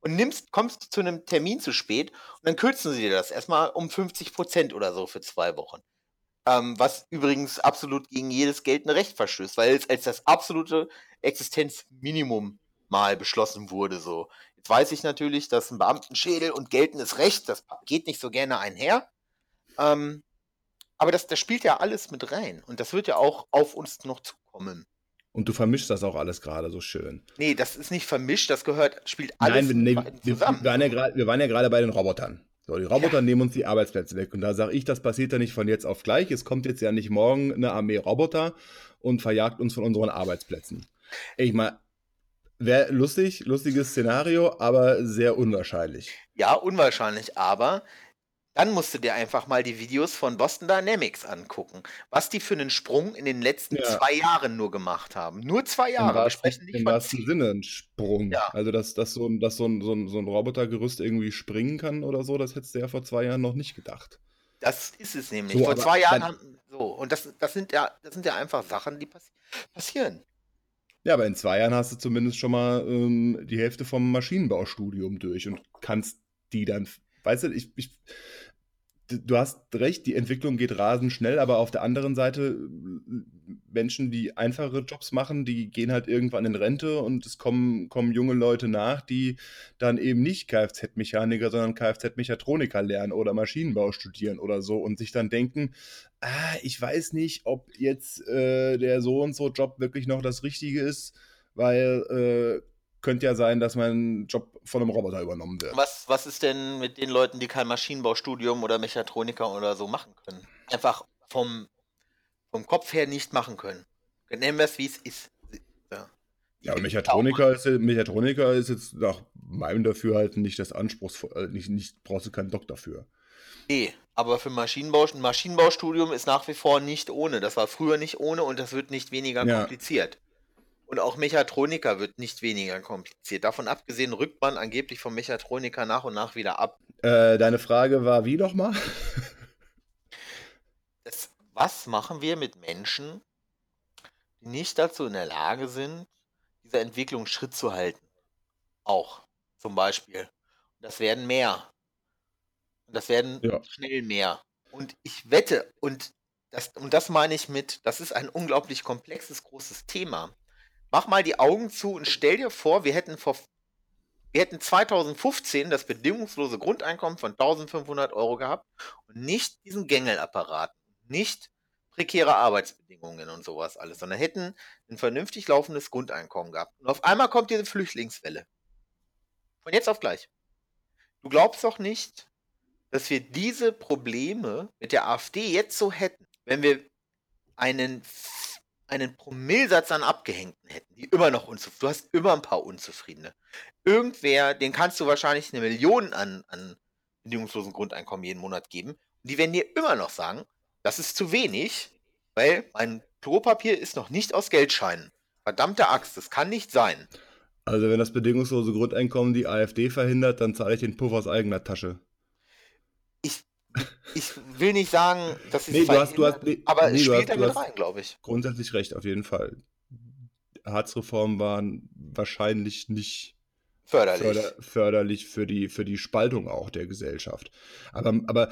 [SPEAKER 2] und nimmst, kommst zu einem Termin zu spät und dann kürzen sie dir das erstmal um 50 Prozent oder so für zwei Wochen. Ähm, was übrigens absolut gegen jedes geltende Recht verstößt, weil es als das absolute Existenzminimum mal beschlossen wurde. So. Jetzt weiß ich natürlich, dass ein Beamtenschädel und geltendes Recht, das geht nicht so gerne einher. Ähm, aber das, das spielt ja alles mit rein. Und das wird ja auch auf uns noch zukommen.
[SPEAKER 1] Und du vermischst das auch alles gerade so schön.
[SPEAKER 2] Nee, das ist nicht vermischt, das gehört, spielt alles
[SPEAKER 1] Nein, wir, nee, wir, wir,
[SPEAKER 2] zusammen.
[SPEAKER 1] waren ja grad, wir waren ja gerade bei den Robotern. So, die Roboter nehmen uns die Arbeitsplätze weg. Und da sage ich, das passiert ja nicht von jetzt auf gleich. Es kommt jetzt ja nicht morgen eine Armee Roboter und verjagt uns von unseren Arbeitsplätzen. Ich meine, wäre lustig, lustiges Szenario, aber sehr unwahrscheinlich.
[SPEAKER 2] Ja, unwahrscheinlich, aber dann musst du dir einfach mal die Videos von Boston Dynamics angucken, was die für einen Sprung in den letzten
[SPEAKER 1] Ja.
[SPEAKER 2] zwei Jahren nur gemacht haben. Nur zwei
[SPEAKER 1] Im
[SPEAKER 2] Jahre. Wir
[SPEAKER 1] wahrsten,
[SPEAKER 2] sprechen nicht
[SPEAKER 1] im
[SPEAKER 2] von
[SPEAKER 1] wahrsten. Sinne ein Sprung.
[SPEAKER 2] Ja.
[SPEAKER 1] Also, dass, dass, so, ein, dass so, ein, so, ein, so ein Robotergerüst irgendwie springen kann oder so, das hättest du ja vor zwei Jahren noch nicht gedacht.
[SPEAKER 2] Das ist es nämlich.
[SPEAKER 1] So,
[SPEAKER 2] Vor zwei Jahren haben. So, und das, das, sind ja, das sind ja einfach Sachen, die passi passieren.
[SPEAKER 1] Ja, aber in zwei Jahren hast du zumindest schon mal ähm, die Hälfte vom Maschinenbaustudium durch und kannst die dann, weißt du, ich, ich, du hast recht, die Entwicklung geht rasend schnell, aber auf der anderen Seite äh, Menschen, die einfache Jobs machen, die gehen halt irgendwann in Rente und es kommen, kommen junge Leute nach, die dann eben nicht Kfz-Mechaniker, sondern Kfz-Mechatroniker lernen oder Maschinenbau studieren oder so und sich dann denken, ah, ich weiß nicht, ob jetzt äh, der so und so Job wirklich noch das Richtige ist, weil könnte ja sein, dass mein Job von einem Roboter übernommen wird.
[SPEAKER 2] Was, was ist denn mit den Leuten, die kein Maschinenbaustudium oder Mechatroniker oder so machen können? Einfach vom, vom Kopf her nicht machen können. Nennen wir es, wie es ist.
[SPEAKER 1] Ja, und Mechatroniker ist, Mechatroniker ist jetzt nach meinem Dafürhalten nicht das anspruchsvoll, äh, nicht, nicht brauchst du keinen Doktor für.
[SPEAKER 2] Nee, aber für Maschinenbau, ein Maschinenbaustudium ist nach wie vor nicht ohne. Das war früher nicht ohne und das wird nicht weniger
[SPEAKER 1] Ja.
[SPEAKER 2] kompliziert. Und auch Mechatroniker wird nicht weniger kompliziert. Davon abgesehen rückt man angeblich vom Mechatroniker nach und nach wieder ab.
[SPEAKER 1] Äh, deine Frage war wie nochmal?
[SPEAKER 2] Das, was machen wir mit Menschen, die nicht dazu in der Lage sind, dieser Entwicklung Schritt zu halten? Auch zum Beispiel. Und das werden mehr. Und das werden
[SPEAKER 1] Ja.
[SPEAKER 2] schnell mehr. Und ich wette, und das, und das meine ich mit, das ist ein unglaublich komplexes, großes Thema. Mach mal die Augen zu und stell dir vor, wir hätten vor wir hätten 2015 das bedingungslose Grundeinkommen von 1500 Euro gehabt und nicht diesen Gängelapparat, nicht prekäre Arbeitsbedingungen und sowas alles, sondern hätten ein vernünftig laufendes Grundeinkommen gehabt. Und auf einmal kommt diese Flüchtlingswelle. Von jetzt auf gleich. Du glaubst doch nicht, dass wir diese Probleme mit der AfD jetzt so hätten, wenn wir einen, einen Promillsatz an Abgehängten hätten, die immer noch unzufrieden Du hast immer ein paar Unzufriedene. Irgendwer, den kannst du wahrscheinlich eine Million an, an bedingungslosen Grundeinkommen jeden Monat geben. Und die werden dir immer noch sagen, das ist zu wenig, weil mein Klopapier ist noch nicht aus Geldscheinen. Verdammte Axt, das kann nicht sein.
[SPEAKER 1] Also wenn das bedingungslose Grundeinkommen die AfD verhindert, dann zahle ich den Puff aus eigener Tasche.
[SPEAKER 2] Ich, ich will nicht sagen, dass es
[SPEAKER 1] Nee, du hast- du hast- nee,
[SPEAKER 2] aber
[SPEAKER 1] nee, du
[SPEAKER 2] spielt
[SPEAKER 1] hast- du hast-
[SPEAKER 2] rein, glaube ich.
[SPEAKER 1] Grundsätzlich recht, auf jeden Fall. Harzreformen waren wahrscheinlich nicht
[SPEAKER 2] Förderlich.
[SPEAKER 1] förder, förderlich für die, für die Spaltung auch der Gesellschaft. Aber, aber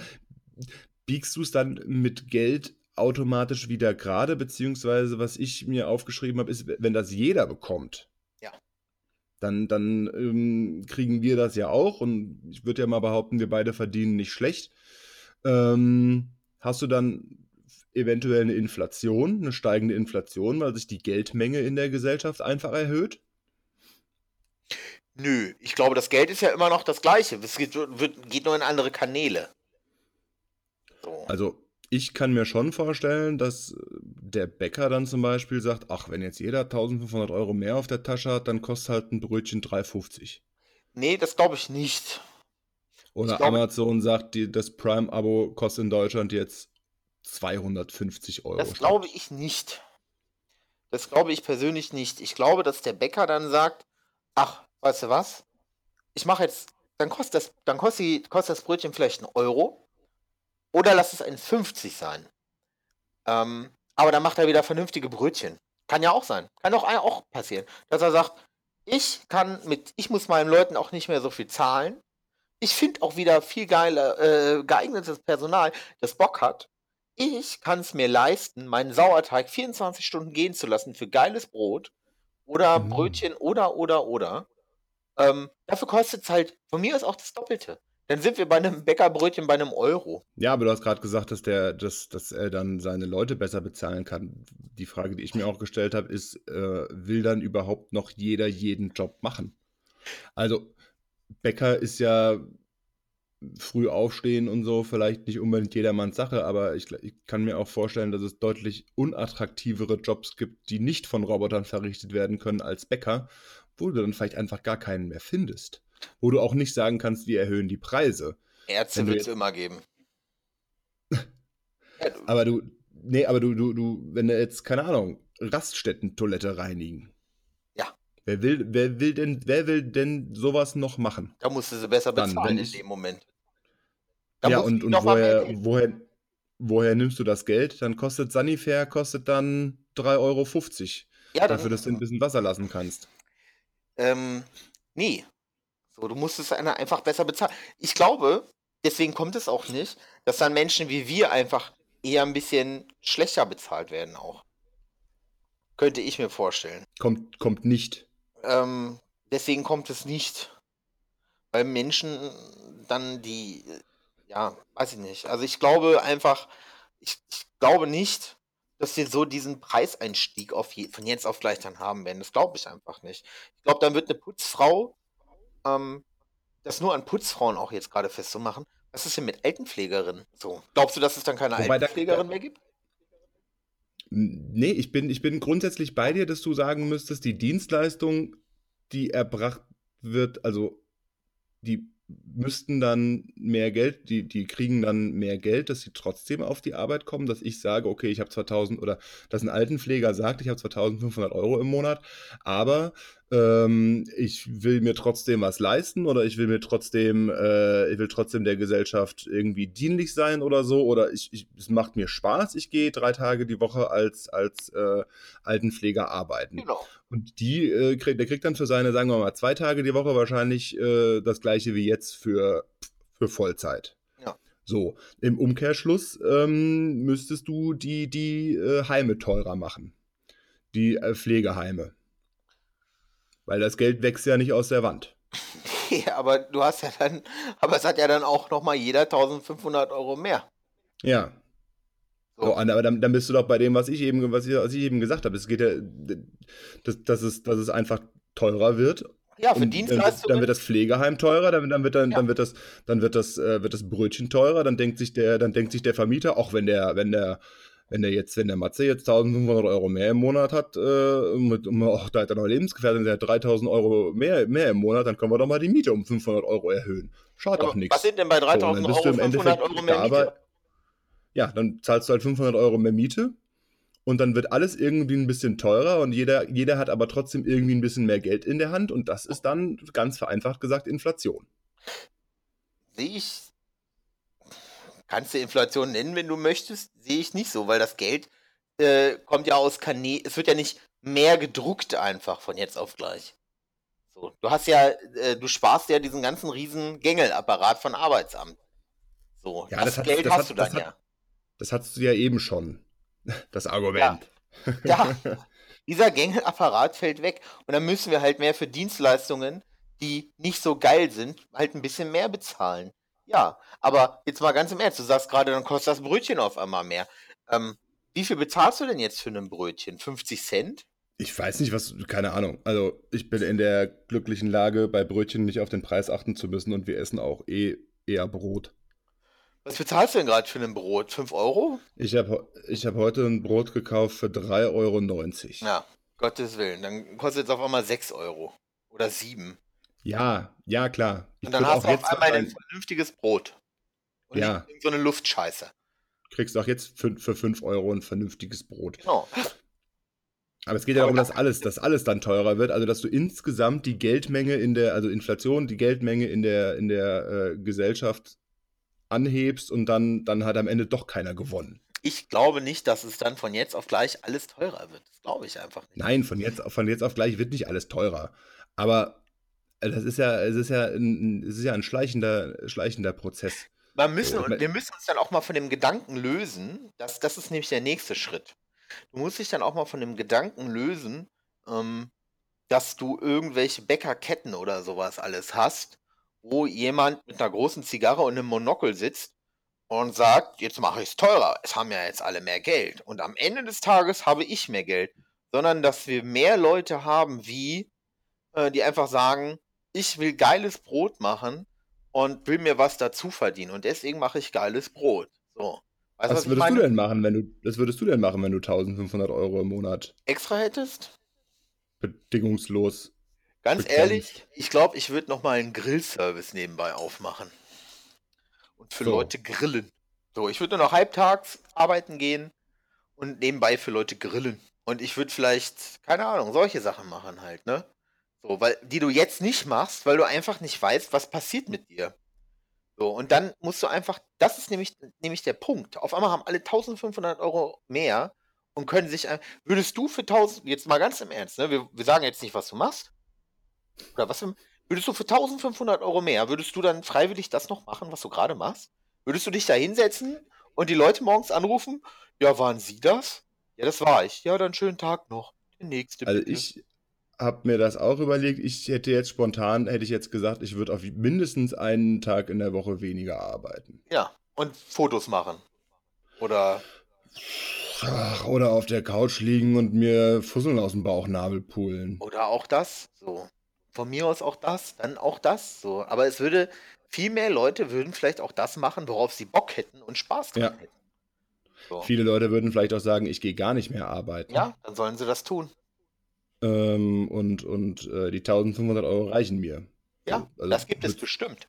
[SPEAKER 1] biegst du es dann mit Geld automatisch wieder gerade, beziehungsweise was ich mir aufgeschrieben habe, ist, wenn das jeder bekommt,
[SPEAKER 2] Ja.
[SPEAKER 1] dann, dann ähm, kriegen wir das ja auch und ich würde ja mal behaupten, wir beide verdienen nicht schlecht. Ähm, hast du dann eventuell eine Inflation, eine steigende Inflation, weil sich die Geldmenge in der Gesellschaft einfach erhöht?
[SPEAKER 2] Nö, ich glaube, das Geld ist ja immer noch das gleiche. Es geht, wird, geht nur in andere Kanäle. So.
[SPEAKER 1] Also ich kann mir schon vorstellen, dass der Bäcker dann zum Beispiel sagt, ach, wenn jetzt jeder 1500 Euro mehr auf der Tasche hat, dann kostet halt ein Brötchen 3,50.
[SPEAKER 2] Nee, das glaube ich nicht.
[SPEAKER 1] Oder
[SPEAKER 2] Ich glaube-
[SPEAKER 1] Amazon sagt, die, das Prime-Abo kostet in Deutschland jetzt 250 Euro.
[SPEAKER 2] Das glaube ich nicht. Das glaube ich persönlich nicht. Ich glaube, dass der Bäcker dann sagt, ach, weißt du was? Ich mache jetzt, dann kostet das, dann kostet, kostet das Brötchen vielleicht einen Euro oder lass es ein 50 sein. Ähm, aber dann macht er wieder vernünftige Brötchen. Kann ja auch sein. Kann auch, auch passieren. Dass er sagt, ich kann mit, ich muss meinen Leuten auch nicht mehr so viel zahlen. Ich finde auch wieder viel geiler, äh, geeignetes Personal, das Bock hat. Ich kann es mir leisten, meinen Sauerteig 24 Stunden gehen zu lassen für geiles Brot oder
[SPEAKER 1] Mhm.
[SPEAKER 2] Brötchen oder, oder, oder. Ähm, dafür kostet es halt von mir aus auch das Doppelte. Dann sind wir bei einem Bäckerbrötchen bei einem Euro.
[SPEAKER 1] Ja, aber du hast gerade gesagt, dass, der, dass, dass er dann seine Leute besser bezahlen kann. Die Frage, die ich mir auch gestellt habe, ist, äh, will dann überhaupt noch jeder jeden Job machen? Also, Bäcker ist ja früh aufstehen und so, vielleicht nicht unbedingt jedermanns Sache, aber ich, ich kann mir auch vorstellen, dass es deutlich unattraktivere Jobs gibt, die nicht von Robotern verrichtet werden können als Bäcker, wo du dann vielleicht einfach gar keinen mehr findest. Wo du auch nicht sagen kannst, wir erhöhen die Preise.
[SPEAKER 2] Ärzte wird es immer geben.
[SPEAKER 1] Aber du, nee, aber du, du, du, wenn du jetzt, keine Ahnung, Raststätten-Toilette reinigen. Wer will, wer will denn, wer will denn sowas noch machen?
[SPEAKER 2] da musst du sie besser
[SPEAKER 1] Dann,
[SPEAKER 2] bezahlen in
[SPEAKER 1] ich-
[SPEAKER 2] dem Moment. Da
[SPEAKER 1] ja, und, und woher, woher, woher nimmst du das Geld? Dann kostet Sanifair, kostet dann 3,50 Euro.
[SPEAKER 2] ja, dann,
[SPEAKER 1] Dafür, dass du ein bisschen Wasser lassen kannst.
[SPEAKER 2] Ähm, nee. So, du musst es einer einfach besser bezahlen. Ich glaube, deswegen kommt es auch nicht, dass dann Menschen wie wir einfach eher ein bisschen schlechter bezahlt werden auch. Könnte ich mir vorstellen.
[SPEAKER 1] Kommt, kommt nicht.
[SPEAKER 2] Ähm, deswegen kommt es nicht. Weil Menschen dann die, ja, weiß ich nicht. Also ich glaube einfach, ich, ich glaube nicht, dass wir so diesen Preiseinstieg auf je, von jetzt auf gleich dann haben werden. Das glaube ich einfach nicht. Ich glaube, dann wird eine Putzfrau, ähm, das nur an Putzfrauen auch jetzt gerade festzumachen. Was ist denn mit Altenpflegerinnen? So, glaubst du, dass es dann keine
[SPEAKER 1] Wobei da-
[SPEAKER 2] Altenpflegerin mehr gibt?
[SPEAKER 1] Nee, ich bin, ich bin grundsätzlich bei dir, dass du sagen müsstest, die Dienstleistung, die erbracht wird, also die müssten dann mehr Geld, die, die kriegen dann mehr Geld, dass sie trotzdem auf die Arbeit kommen, dass ich sage, okay, ich habe 2000 oder dass ein Altenpfleger sagt, ich habe 2500 Euro im Monat, aber ähm, ich will mir trotzdem was leisten oder ich will mir trotzdem, äh, ich will trotzdem der Gesellschaft irgendwie dienlich sein oder so oder ich, ich, es macht mir Spaß, ich gehe drei Tage die Woche als, als äh, Altenpfleger arbeiten.
[SPEAKER 2] Genau.
[SPEAKER 1] Und die, äh, krieg, der kriegt dann für seine, sagen wir mal, zwei Tage die Woche wahrscheinlich äh, das gleiche wie jetzt für, für Vollzeit. So, im Umkehrschluss ähm, müsstest du die, die äh, Heime teurer machen. Die äh, Pflegeheime. Weil das Geld wächst ja nicht aus der Wand.
[SPEAKER 2] Ja, aber du hast ja dann, aber es hat ja dann auch nochmal jeder 1500 Euro mehr.
[SPEAKER 1] Ja.
[SPEAKER 2] So.
[SPEAKER 1] So, aber dann, dann bist du doch bei dem, was ich eben, was ich, was ich eben gesagt habe. Es geht ja, dass, dass, es, dass es einfach teurer wird
[SPEAKER 2] Ja, für
[SPEAKER 1] Und Dann, wird-
[SPEAKER 2] Dienstleistungen.
[SPEAKER 1] dann wird das Pflegeheim teurer, dann, dann wird dann,
[SPEAKER 2] Ja.
[SPEAKER 1] dann wird das, dann wird das, äh, wird das Brötchen teurer, dann denkt sich der, dann denkt sich der Vermieter, auch wenn der, wenn der, wenn der jetzt, wenn der Matze jetzt 1500 Euro mehr im Monat hat, äh, mit, oh, da hat er noch Lebensgefährtin, der hat 3000 Euro mehr, mehr im Monat, dann können wir doch mal die Miete um 500 Euro erhöhen. Schadet doch nichts.
[SPEAKER 2] Was sind denn bei
[SPEAKER 1] So, und
[SPEAKER 2] 3000
[SPEAKER 1] dann bist du
[SPEAKER 2] Euro
[SPEAKER 1] im
[SPEAKER 2] 500
[SPEAKER 1] Endeffekt
[SPEAKER 2] Euro mehr Miete?
[SPEAKER 1] Ja, dann zahlst du halt 500 Euro mehr Miete und dann wird alles irgendwie ein bisschen teurer und jeder, jeder hat aber trotzdem irgendwie ein bisschen mehr Geld in der Hand und das ist dann ganz vereinfacht gesagt Inflation.
[SPEAKER 2] Sehe ich. Kannst du Inflation nennen, wenn du möchtest? Sehe ich nicht so, weil das Geld äh, kommt ja aus Kanälen. Es wird ja nicht mehr gedruckt einfach von jetzt auf gleich. So, du hast ja, äh, du sparst ja diesen ganzen riesen Gängelapparat von Arbeitsamt. So,
[SPEAKER 1] Ja,
[SPEAKER 2] das,
[SPEAKER 1] das hat-
[SPEAKER 2] Geld
[SPEAKER 1] das
[SPEAKER 2] hast
[SPEAKER 1] hat-
[SPEAKER 2] du dann
[SPEAKER 1] hat-
[SPEAKER 2] ja.
[SPEAKER 1] Das hattest du ja eben schon, das Argument.
[SPEAKER 2] Ja, dieser Gängelapparat fällt weg. Und dann müssen wir halt mehr für Dienstleistungen, die nicht so geil sind, halt ein bisschen mehr bezahlen. Ja, aber jetzt mal ganz im Ernst, du sagst gerade, dann kostet das Brötchen auf einmal mehr. Ähm, wie viel bezahlst du denn jetzt für ein Brötchen? 50 Cent?
[SPEAKER 1] Ich weiß nicht, was, keine Ahnung. Also ich bin in der glücklichen Lage, bei Brötchen nicht auf den Preis achten zu müssen und wir essen auch eh eher Brot.
[SPEAKER 2] Was bezahlst du denn gerade für ein Brot? 5 Euro?
[SPEAKER 1] Ich habe ich hab heute ein Brot gekauft für 3,90 Euro.
[SPEAKER 2] Ja, Gottes Willen. Dann kostet es auf einmal 6 Euro. Oder 7.
[SPEAKER 1] Ja, ja, klar. Ich
[SPEAKER 2] Und dann hast du auf einmal ein vernünftiges Brot. Und
[SPEAKER 1] Ja.
[SPEAKER 2] nicht so eine Luftscheiße.
[SPEAKER 1] kriegst auch jetzt für, für 5 Euro ein vernünftiges Brot.
[SPEAKER 2] Genau.
[SPEAKER 1] Aber es geht ja darum,
[SPEAKER 2] da-
[SPEAKER 1] dass alles, dass alles dann teurer wird. Also dass du insgesamt die Geldmenge in der, also Inflation, die Geldmenge in der, in der äh, Gesellschaft anhebst und dann, dann hat am Ende doch keiner gewonnen.
[SPEAKER 2] Ich glaube nicht, dass es dann von jetzt auf gleich alles teurer wird. Das glaube ich einfach nicht.
[SPEAKER 1] Nein, von jetzt, von jetzt auf gleich wird nicht alles teurer. Aber das ist ja, es ist ja ein, es ist ja ein schleichender, schleichender Prozess.
[SPEAKER 2] Wir müssen,
[SPEAKER 1] So,
[SPEAKER 2] wir müssen uns dann auch mal von dem Gedanken lösen, das, das ist nämlich der nächste Schritt. Du musst dich dann auch mal von dem Gedanken lösen, ähm, dass du irgendwelche Bäckerketten oder sowas alles hast, wo jemand mit einer großen Zigarre und einem Monokel sitzt und sagt, jetzt mache ich es teurer. Es haben ja jetzt alle mehr Geld. Und am Ende des Tages habe ich mehr Geld. Sondern dass wir mehr Leute haben, wie, äh, die einfach sagen, ich will geiles Brot machen und will mir was dazu verdienen. Und deswegen mache ich geiles Brot. So. Weißt
[SPEAKER 1] Was
[SPEAKER 2] ich
[SPEAKER 1] würdest du denn machen, wenn du, was würdest du denn machen, wenn du 1500 Euro im Monat
[SPEAKER 2] Extra hättest?
[SPEAKER 1] bedingungslos
[SPEAKER 2] Ganz
[SPEAKER 1] bekämpft?
[SPEAKER 2] ehrlich, ich glaube, ich würde nochmal einen Grillservice nebenbei aufmachen. Und für
[SPEAKER 1] So.
[SPEAKER 2] Leute grillen. So, ich würde nur noch halbtags arbeiten gehen und nebenbei für Leute grillen. Und ich würde vielleicht, keine Ahnung, solche Sachen machen halt, ne? So, weil, die du jetzt nicht machst, weil du einfach nicht weißt, was passiert mit dir. So, und dann musst du einfach, das ist nämlich, nämlich der Punkt. Auf einmal haben alle 1500 Euro mehr und können sich, würdest du für 1000, jetzt mal ganz im Ernst, ne? Wir, wir sagen jetzt nicht, was du machst. Oder was, würdest du für 1500 Euro mehr, würdest du dann freiwillig das noch machen, was du gerade machst? Würdest du dich da hinsetzen und die Leute morgens anrufen? Ja, waren Sie das? Ja, das war ich. Ja, dann schönen Tag noch. Der nächste
[SPEAKER 1] Also
[SPEAKER 2] bitte.
[SPEAKER 1] ich habe mir das auch überlegt. Ich hätte jetzt spontan, hätte ich jetzt gesagt, ich würde auf mindestens einen Tag in der Woche weniger arbeiten.
[SPEAKER 2] Ja, und Fotos machen. Oder
[SPEAKER 1] Ach, oder auf der Couch liegen und mir Fusseln aus dem Bauchnabel pullen.
[SPEAKER 2] Oder auch das, so. Von mir aus auch das, dann auch das, so. Aber es würde, viel mehr Leute würden vielleicht auch das machen, worauf sie Bock hätten und Spaß dran
[SPEAKER 1] Ja.
[SPEAKER 2] hätten. So.
[SPEAKER 1] Viele Leute würden vielleicht auch sagen, ich gehe gar nicht mehr arbeiten.
[SPEAKER 2] Ja, dann sollen sie das tun.
[SPEAKER 1] Ähm, und und äh, die 1500 Euro reichen mir.
[SPEAKER 2] Ja,
[SPEAKER 1] So, also
[SPEAKER 2] das gibt es bestimmt.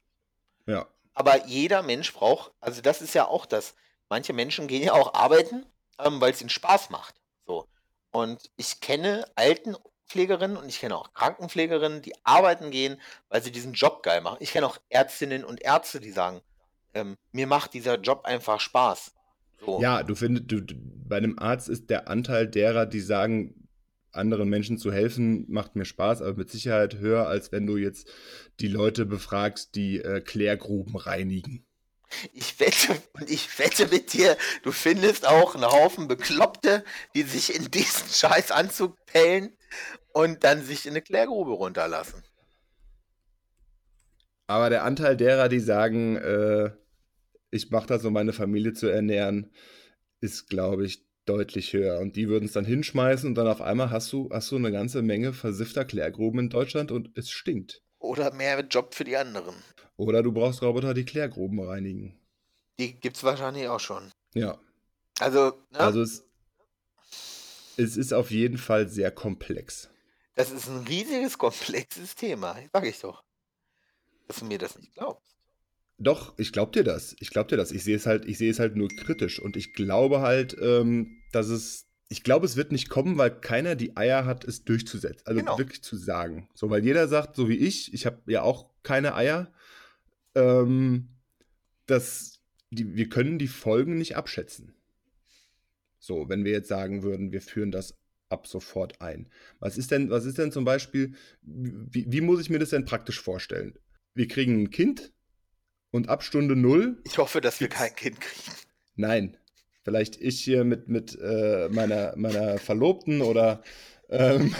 [SPEAKER 1] Ja.
[SPEAKER 2] Aber jeder Mensch braucht, also das ist ja auch das. Manche Menschen gehen ja auch arbeiten, ähm, weil es ihnen Spaß macht. So. Und ich kenne Altenpflegerinnen und ich kenne auch Krankenpflegerinnen, die arbeiten gehen, weil sie diesen Job geil machen. Ich kenne auch Ärztinnen und Ärzte, die sagen, ähm, mir macht dieser Job einfach Spaß. So.
[SPEAKER 1] Ja, du findest, du, du, bei einem Arzt ist der Anteil derer, die sagen, anderen Menschen zu helfen, macht mir Spaß, aber mit Sicherheit höher, als wenn du jetzt die Leute befragst, die äh, Klärgruben reinigen.
[SPEAKER 2] Ich wette, und ich wette mit dir, du findest auch einen Haufen Bekloppte, die sich in diesen scheiß Anzug pellen und dann sich in eine Klärgrube runterlassen.
[SPEAKER 1] Aber der Anteil derer, die sagen, äh, ich mache das, um meine Familie zu ernähren, ist, glaube ich, deutlich höher. Und die würden es dann hinschmeißen und dann auf einmal hast du, hast du eine ganze Menge versiffter Klärgruben in Deutschland und es stinkt.
[SPEAKER 2] Oder mehr Job für die anderen.
[SPEAKER 1] Oder du brauchst Roboter, die Klärgruben reinigen.
[SPEAKER 2] Die gibt's wahrscheinlich auch schon.
[SPEAKER 1] Ja.
[SPEAKER 2] Also, ne,
[SPEAKER 1] Also es, es ist auf jeden Fall sehr komplex.
[SPEAKER 2] das ist ein riesiges, komplexes Thema. Sag ich doch. Dass du mir das nicht glaubst.
[SPEAKER 1] Doch, ich glaube dir das. Ich glaube dir das. Ich sehe es halt, ich sehe es halt nur kritisch. Und ich glaube halt, ähm, dass es. Ich glaube, es wird nicht kommen, weil keiner die Eier hat, es durchzusetzen. Also
[SPEAKER 2] Genau.
[SPEAKER 1] wirklich zu sagen. So, weil jeder sagt, so wie ich, ich habe ja auch keine Eier, ähm, dass die, wir können die Folgen nicht abschätzen. So, wenn wir jetzt sagen würden, wir führen das ab sofort ein. Was ist denn, was ist denn zum Beispiel, wie, wie muss ich mir das denn praktisch vorstellen? Wir kriegen ein Kind und ab Stunde null,
[SPEAKER 2] Ich hoffe, dass wir kein Kind kriegen.
[SPEAKER 1] nein, vielleicht ich hier mit, mit äh, meiner, meiner Verlobten oder ähm,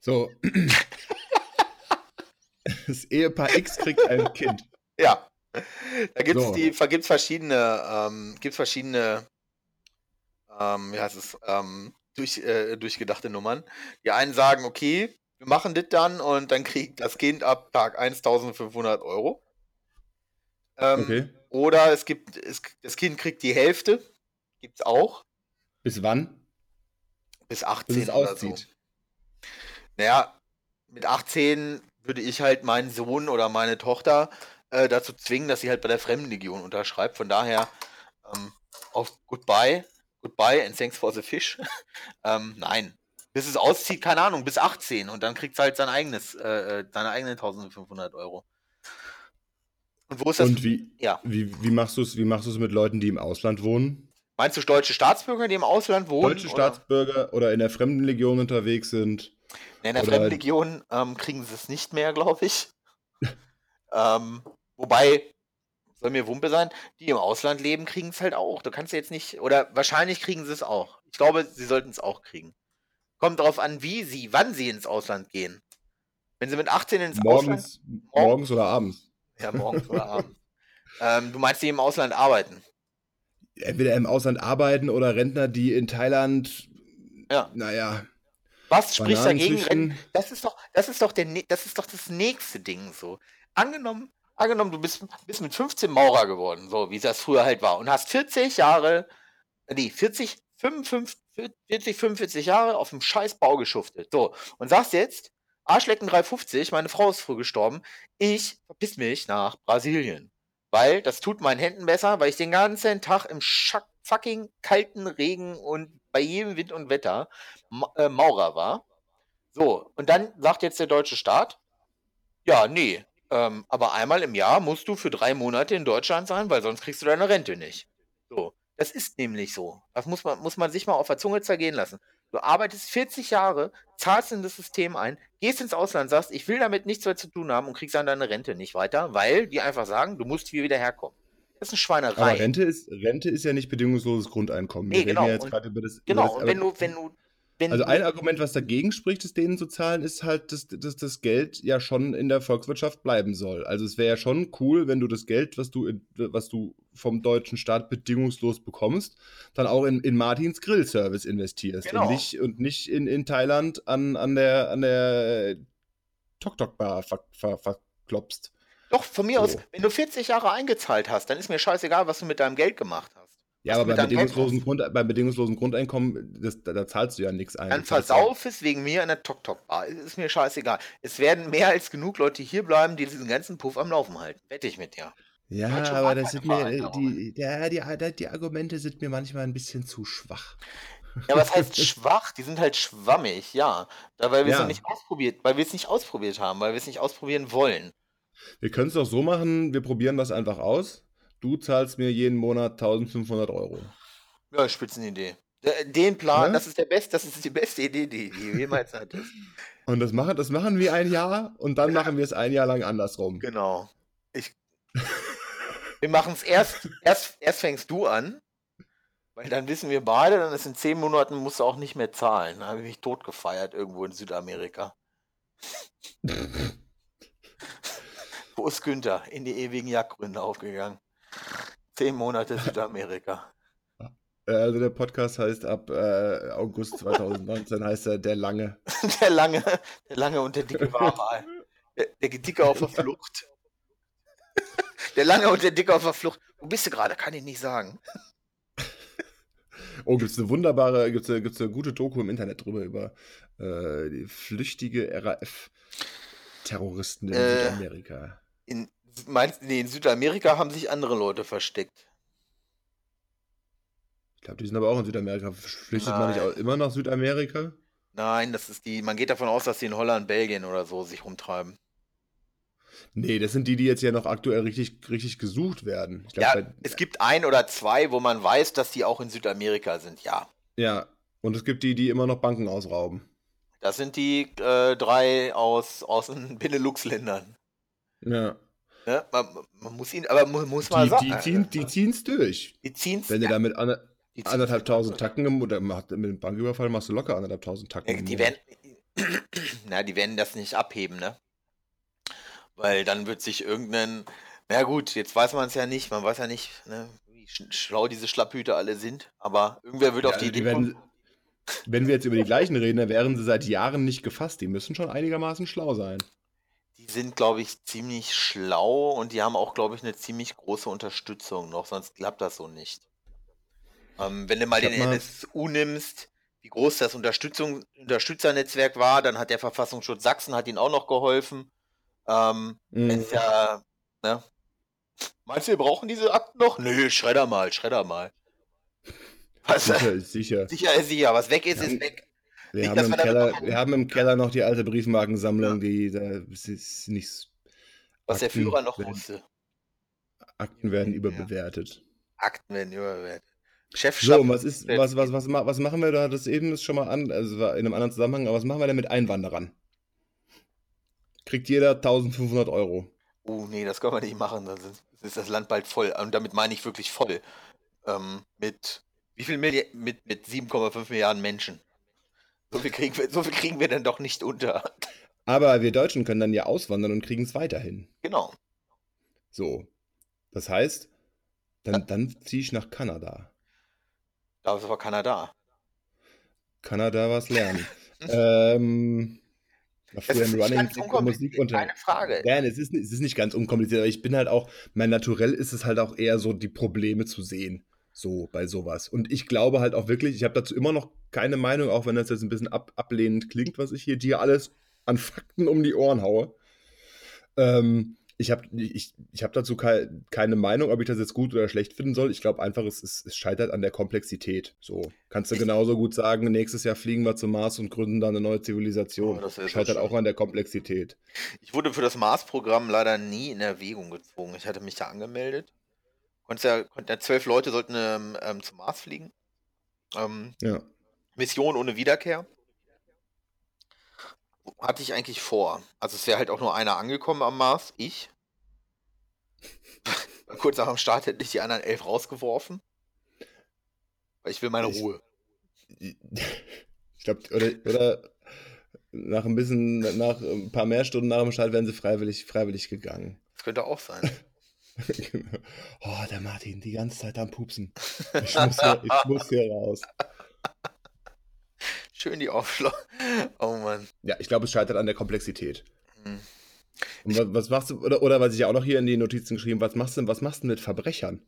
[SPEAKER 1] so. Das Ehepaar X kriegt ein Kind.
[SPEAKER 2] Ja. Da gibt es
[SPEAKER 1] So.
[SPEAKER 2] die, gibt's verschiedene, ähm, gibt's verschiedene, ähm, wie heißt es, ähm, durch, äh, durchgedachte Nummern. Die einen sagen, okay, wir machen das dann und dann kriegt das Kind ab Tag 1500 Euro. Ähm,
[SPEAKER 1] Okay.
[SPEAKER 2] Oder es gibt, es, das Kind kriegt die Hälfte, gibt's auch,
[SPEAKER 1] Bis wann?
[SPEAKER 2] bis
[SPEAKER 1] Bis
[SPEAKER 2] 18
[SPEAKER 1] es
[SPEAKER 2] oder so.
[SPEAKER 1] auszieht.
[SPEAKER 2] Naja, mit 18 würde ich halt meinen Sohn oder meine Tochter äh, dazu zwingen, dass sie halt bei der Fremdenlegion unterschreibt. Von daher ähm, auf Goodbye, Goodbye and thanks for the fish. ähm, nein. Bis es auszieht, keine Ahnung, bis 18 und dann kriegt es halt sein eigenes, äh, äh, seine eigenen 1500 Euro. Und wo ist das?
[SPEAKER 1] Und wie,
[SPEAKER 2] Ja.
[SPEAKER 1] wie, wie machst du es wie machst du es mit Leuten, die im Ausland wohnen?
[SPEAKER 2] Meinst du deutsche Staatsbürger, die im Ausland wohnen?
[SPEAKER 1] Deutsche
[SPEAKER 2] oder?
[SPEAKER 1] Staatsbürger oder in der Fremdenlegion unterwegs sind?
[SPEAKER 2] Nee, in der Fremdenlegion ähm, kriegen sie es nicht mehr, glaube ich. ähm, wobei, soll mir Wumpe sein, die im Ausland leben, kriegen es halt auch. Du kannst jetzt nicht, oder wahrscheinlich kriegen sie es auch. Ich glaube, sie sollten es auch kriegen. Kommt darauf an, wie sie, wann sie ins Ausland gehen. Wenn sie mit 18 ins Ausland.
[SPEAKER 1] Morgens, morgens oder abends?
[SPEAKER 2] Ja, morgens oder abends. Ähm, du meinst, die im Ausland arbeiten?
[SPEAKER 1] Entweder im Ausland arbeiten oder Rentner, die in Thailand,
[SPEAKER 2] Ja.
[SPEAKER 1] naja,
[SPEAKER 2] Was spricht dagegen?
[SPEAKER 1] züchten.
[SPEAKER 2] Ren- Das ist doch, das ist doch der, das ist doch das nächste Ding so. Angenommen, angenommen, du bist, bist mit 15 Maurer geworden, so wie das früher halt war, und hast 40 Jahre, nee, 40, 55, 40, 45 Jahre auf dem scheiß Bau geschuftet. So, und sagst jetzt, Arschlecken 350, meine Frau ist früh gestorben, ich verpiss mich nach Brasilien. Weil das tut meinen Händen besser, weil ich den ganzen Tag im fucking kalten Regen und bei jedem Wind und Wetter Ma äh, Maurer war. So, und dann sagt jetzt der deutsche Staat, ja, nee, ähm, aber einmal im Jahr musst du für drei Monate in Deutschland sein, weil sonst kriegst du deine Rente nicht. So, das ist nämlich so. Das muss man, muss man sich mal auf der Zunge zergehen lassen. Du arbeitest 40 Jahre, zahlst in das System ein, gehst ins Ausland, sagst, ich will damit nichts mehr zu tun haben und kriegst dann deine Rente nicht weiter, weil die einfach sagen, du musst hier wieder herkommen. Das ist eine Schweinerei.
[SPEAKER 1] aber Rente ist, Rente ist ja nicht bedingungsloses Grundeinkommen.
[SPEAKER 2] Nee, genau.
[SPEAKER 1] ja jetzt
[SPEAKER 2] Und-
[SPEAKER 1] gerade über das.
[SPEAKER 2] Genau, und wenn du, wenn du, wenn
[SPEAKER 1] Also ein Argument, was dagegen spricht, es denen zu zahlen, ist halt, dass, dass das Geld ja schon in der Volkswirtschaft bleiben soll. Also es wäre ja schon cool, wenn du das Geld, was du, in, was du vom deutschen Staat bedingungslos bekommst, dann auch in, in Martins Grillservice investierst.
[SPEAKER 2] Genau.
[SPEAKER 1] Und nicht, und nicht in, in Thailand an, an der, an der Tok-Tok-Bar ver, ver, verklopst.
[SPEAKER 2] Doch, von mir
[SPEAKER 1] So.
[SPEAKER 2] aus, wenn du 40 Jahre eingezahlt hast, dann ist mir scheißegal, was du mit deinem Geld gemacht hast.
[SPEAKER 1] Ja, aber beim bedingungslosen, Grund, beim bedingungslosen Grundeinkommen, das, da, da zahlst du ja nichts ein.
[SPEAKER 2] Dann versauf es wegen mir in der Tok-Tok-Bar. Ist mir scheißegal. Es werden mehr als genug Leute hier bleiben, die diesen ganzen Puff am Laufen halten. Wette ich mit dir.
[SPEAKER 1] Ja, aber das sind mir, die, ja, die, die, die Argumente sind mir manchmal ein bisschen zu schwach.
[SPEAKER 2] Ja, was heißt schwach? Die sind halt schwammig, ja. Weil wir es
[SPEAKER 1] Ja.
[SPEAKER 2] noch nicht ausprobiert, weil wir es nicht ausprobiert haben, weil wir es nicht ausprobieren wollen.
[SPEAKER 1] Wir können es doch so machen, wir probieren das einfach aus. Du zahlst mir jeden Monat 1500 Euro.
[SPEAKER 2] Ja, Spitzenidee. D- Den Plan,
[SPEAKER 1] Ne?
[SPEAKER 2] das ist der best, das ist die beste Idee, die die du jemals hattest.
[SPEAKER 1] Und das machen, das machen wir ein Jahr und dann machen wir es ein Jahr lang andersrum.
[SPEAKER 2] Genau. Ich, wir machen es erst, erst, erst fängst du an, weil dann wissen wir beide, dann ist in zehn Monaten musst du auch nicht mehr zahlen. Da habe ich mich tot gefeiert irgendwo in Südamerika. Wo ist Günther? In die ewigen Jagdgründe aufgegangen. Zehn Monate Südamerika.
[SPEAKER 1] Äh, Also der Podcast heißt ab äh, August 2019 heißt er Der Lange.
[SPEAKER 2] Der lange, der lange und der dicke Wahrer. Der, der Dicke auf der Flucht. Der lange und der Dicke auf der Flucht. Wo bist du gerade? Kann ich nicht sagen.
[SPEAKER 1] Oh, gibt es eine wunderbare, gibt es gibt's eine gute Doku im Internet drüber über äh, die flüchtige RAF-Terroristen in
[SPEAKER 2] Äh.
[SPEAKER 1] Südamerika.
[SPEAKER 2] In, meinst, nee, in Südamerika haben sich andere Leute versteckt.
[SPEAKER 1] Ich glaube, die sind aber auch in Südamerika. Flüchtet man nicht
[SPEAKER 2] Nein.
[SPEAKER 1] auch immer nach Südamerika?
[SPEAKER 2] Nein, das ist die. Man geht davon aus, dass die in Holland, Belgien oder so sich rumtreiben.
[SPEAKER 1] Nee, das sind die, die jetzt ja noch aktuell richtig, richtig gesucht werden. Glaub,
[SPEAKER 2] Ja,
[SPEAKER 1] bei,
[SPEAKER 2] es gibt ein oder zwei, wo man weiß, dass die auch in Südamerika sind. Ja,
[SPEAKER 1] ja, und es gibt die, die immer noch Banken ausrauben.
[SPEAKER 2] das sind die äh, drei aus, aus den Benelux-Ländern.
[SPEAKER 1] Ja.
[SPEAKER 2] Ne? Man, man muss ihn, aber mu- muss mal
[SPEAKER 1] Die,
[SPEAKER 2] sagen.
[SPEAKER 1] die, ziehen, die ziehen's durch.
[SPEAKER 2] die ziehen's.
[SPEAKER 1] Wenn du
[SPEAKER 2] ja,
[SPEAKER 1] da mit ander, anderthalb tausend. Tacken oder mit dem Banküberfall machst du locker anderthalb tausend Tacken.
[SPEAKER 2] Ja, die werden, na, die werden das nicht abheben, ne? Weil dann wird sich irgendein, na gut, jetzt weiß man es ja nicht, man weiß ja nicht, ne, wie sch schlau diese Schlapphüte alle sind, aber irgendwer wird
[SPEAKER 1] Ja,
[SPEAKER 2] auf die
[SPEAKER 1] die
[SPEAKER 2] Idee
[SPEAKER 1] werden,
[SPEAKER 2] kommen,
[SPEAKER 1] wenn wir jetzt über die gleichen reden, dann wären sie seit Jahren nicht gefasst. Die müssen schon einigermaßen schlau sein.
[SPEAKER 2] Sind, glaube ich, ziemlich schlau und die haben auch, glaube ich, eine ziemlich große Unterstützung noch, sonst klappt das so nicht. Ähm, wenn du mal
[SPEAKER 1] Ich
[SPEAKER 2] den
[SPEAKER 1] mal-
[SPEAKER 2] NSU nimmst, wie groß das Unterstützung, Unterstützernetzwerk war, dann hat der Verfassungsschutz Sachsen hat ihnen auch noch geholfen. Ähm,
[SPEAKER 1] Mhm.
[SPEAKER 2] Ist ja, ne? Meinst du, wir brauchen diese Akten noch? Nö, schredder mal, schredder mal. Was, sicher.
[SPEAKER 1] Sicher, ist sicher.
[SPEAKER 2] sicher ist sicher, was weg ist,
[SPEAKER 1] Ja.
[SPEAKER 2] ist weg.
[SPEAKER 1] Wir
[SPEAKER 2] Nicht,
[SPEAKER 1] haben, im Keller,
[SPEAKER 2] noch-
[SPEAKER 1] wir haben im Keller noch die alte Briefmarkensammlung, die da ist nicht.
[SPEAKER 2] Was der
[SPEAKER 1] Akten
[SPEAKER 2] Führer noch wusste.
[SPEAKER 1] Akten werden
[SPEAKER 2] Ja.
[SPEAKER 1] überbewertet.
[SPEAKER 2] Akten werden überbewertet. Chef
[SPEAKER 1] So, was ist, was, was, was, was machen wir da? Das eben ist schon mal an, also war in einem anderen Zusammenhang, aber was machen wir denn mit Einwanderern? Kriegt jeder 1500 Euro.
[SPEAKER 2] Oh, nee, das können wir nicht machen. Dann ist, ist das Land bald voll. Und damit meine ich wirklich voll. Ähm, mit wie viel Milli mit, mit 7,5 Milliarden Menschen. So viel, kriegen wir, so viel kriegen wir dann doch nicht unter.
[SPEAKER 1] Aber wir Deutschen können dann ja auswandern und kriegen es weiterhin.
[SPEAKER 2] Genau.
[SPEAKER 1] So. Das heißt, dann, dann ziehe ich nach Kanada.
[SPEAKER 2] Aber keiner da.
[SPEAKER 1] Kanada was lernen. ähm, war
[SPEAKER 2] Das
[SPEAKER 1] früher
[SPEAKER 2] nicht
[SPEAKER 1] Running im
[SPEAKER 2] unkompliziert,
[SPEAKER 1] Musikunterricht.
[SPEAKER 2] keine Frage.
[SPEAKER 1] Ja, es ist, es ist nicht ganz unkompliziert, aber ich bin halt auch, mein Naturell ist es halt auch eher so, die Probleme zu sehen. So, bei sowas. Und ich glaube halt auch wirklich, ich habe dazu immer noch keine Meinung, auch wenn das jetzt ein bisschen ab, ablehnend klingt, was ich hier dir alles an Fakten um die Ohren haue. Ähm, ich habe ich, ich hab dazu kei keine Meinung, ob ich das jetzt gut oder schlecht finden soll. Ich glaube einfach, es, es, es scheitert an der Komplexität. So, kannst du genauso gut sagen, nächstes Jahr fliegen wir zum Mars und gründen dann eine neue Zivilisation.
[SPEAKER 2] Oh,
[SPEAKER 1] scheitert auch an der Komplexität.
[SPEAKER 2] Ich wurde für das Mars-Programm leider nie in Erwägung gezogen. Ich hatte mich da angemeldet. Konntest ja, konnten ja zwölf Leute sollten ähm, ähm, zum Mars fliegen. Ähm,
[SPEAKER 1] Ja.
[SPEAKER 2] Mission ohne Wiederkehr. Hatte ich eigentlich vor. Also es wäre halt auch nur einer angekommen am Mars, ich. Kurz nach dem Start hätte ich die anderen elf rausgeworfen. Weil ich will meine
[SPEAKER 1] Ich-
[SPEAKER 2] Ruhe.
[SPEAKER 1] Ich glaube, oder, oder nach ein bisschen, nach ein paar mehr Stunden nach dem Start wären sie freiwillig, freiwillig gegangen.
[SPEAKER 2] Das könnte auch sein.
[SPEAKER 1] genau. Oh, der Martin, die ganze Zeit am Pupsen. Ich muss hier, ich muss hier raus.
[SPEAKER 2] Schön die Aufschlag. Oh Mann.
[SPEAKER 1] Ja, ich glaube, es scheitert an der Komplexität.
[SPEAKER 2] Hm.
[SPEAKER 1] Und was, was machst du, oder, oder was ich ja auch noch hier in die Notizen geschrieben was machst du, was machst du mit Verbrechern?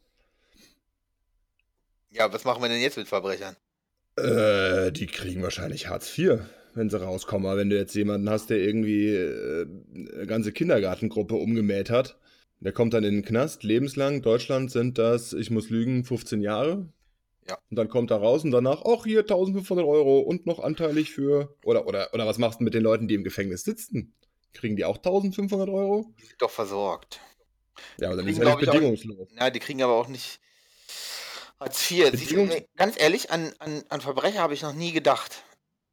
[SPEAKER 2] Ja, was machen wir denn jetzt mit Verbrechern?
[SPEAKER 1] Äh, die kriegen wahrscheinlich Hartz IV, wenn sie rauskommen. Aber wenn du jetzt jemanden hast, der irgendwie äh, eine ganze Kindergartengruppe umgemäht hat, der kommt dann in den Knast, lebenslang. Deutschland sind das, ich muss lügen, 15 Jahre.
[SPEAKER 2] Ja.
[SPEAKER 1] Und dann kommt er raus und danach, ach hier 1500 Euro und noch anteilig für. Oder, oder, oder was machst du mit den Leuten, die im Gefängnis sitzen? Kriegen die auch 1500 Euro?
[SPEAKER 2] Die sind doch versorgt.
[SPEAKER 1] Ja, aber dann ist ja nicht
[SPEAKER 2] ich, auch-
[SPEAKER 1] bedingungslos.
[SPEAKER 2] Ja, die kriegen aber auch nicht Hartz IV. Du,
[SPEAKER 1] Bedingungs-
[SPEAKER 2] ey, ganz ehrlich, an, an, an Verbrecher habe ich noch nie gedacht.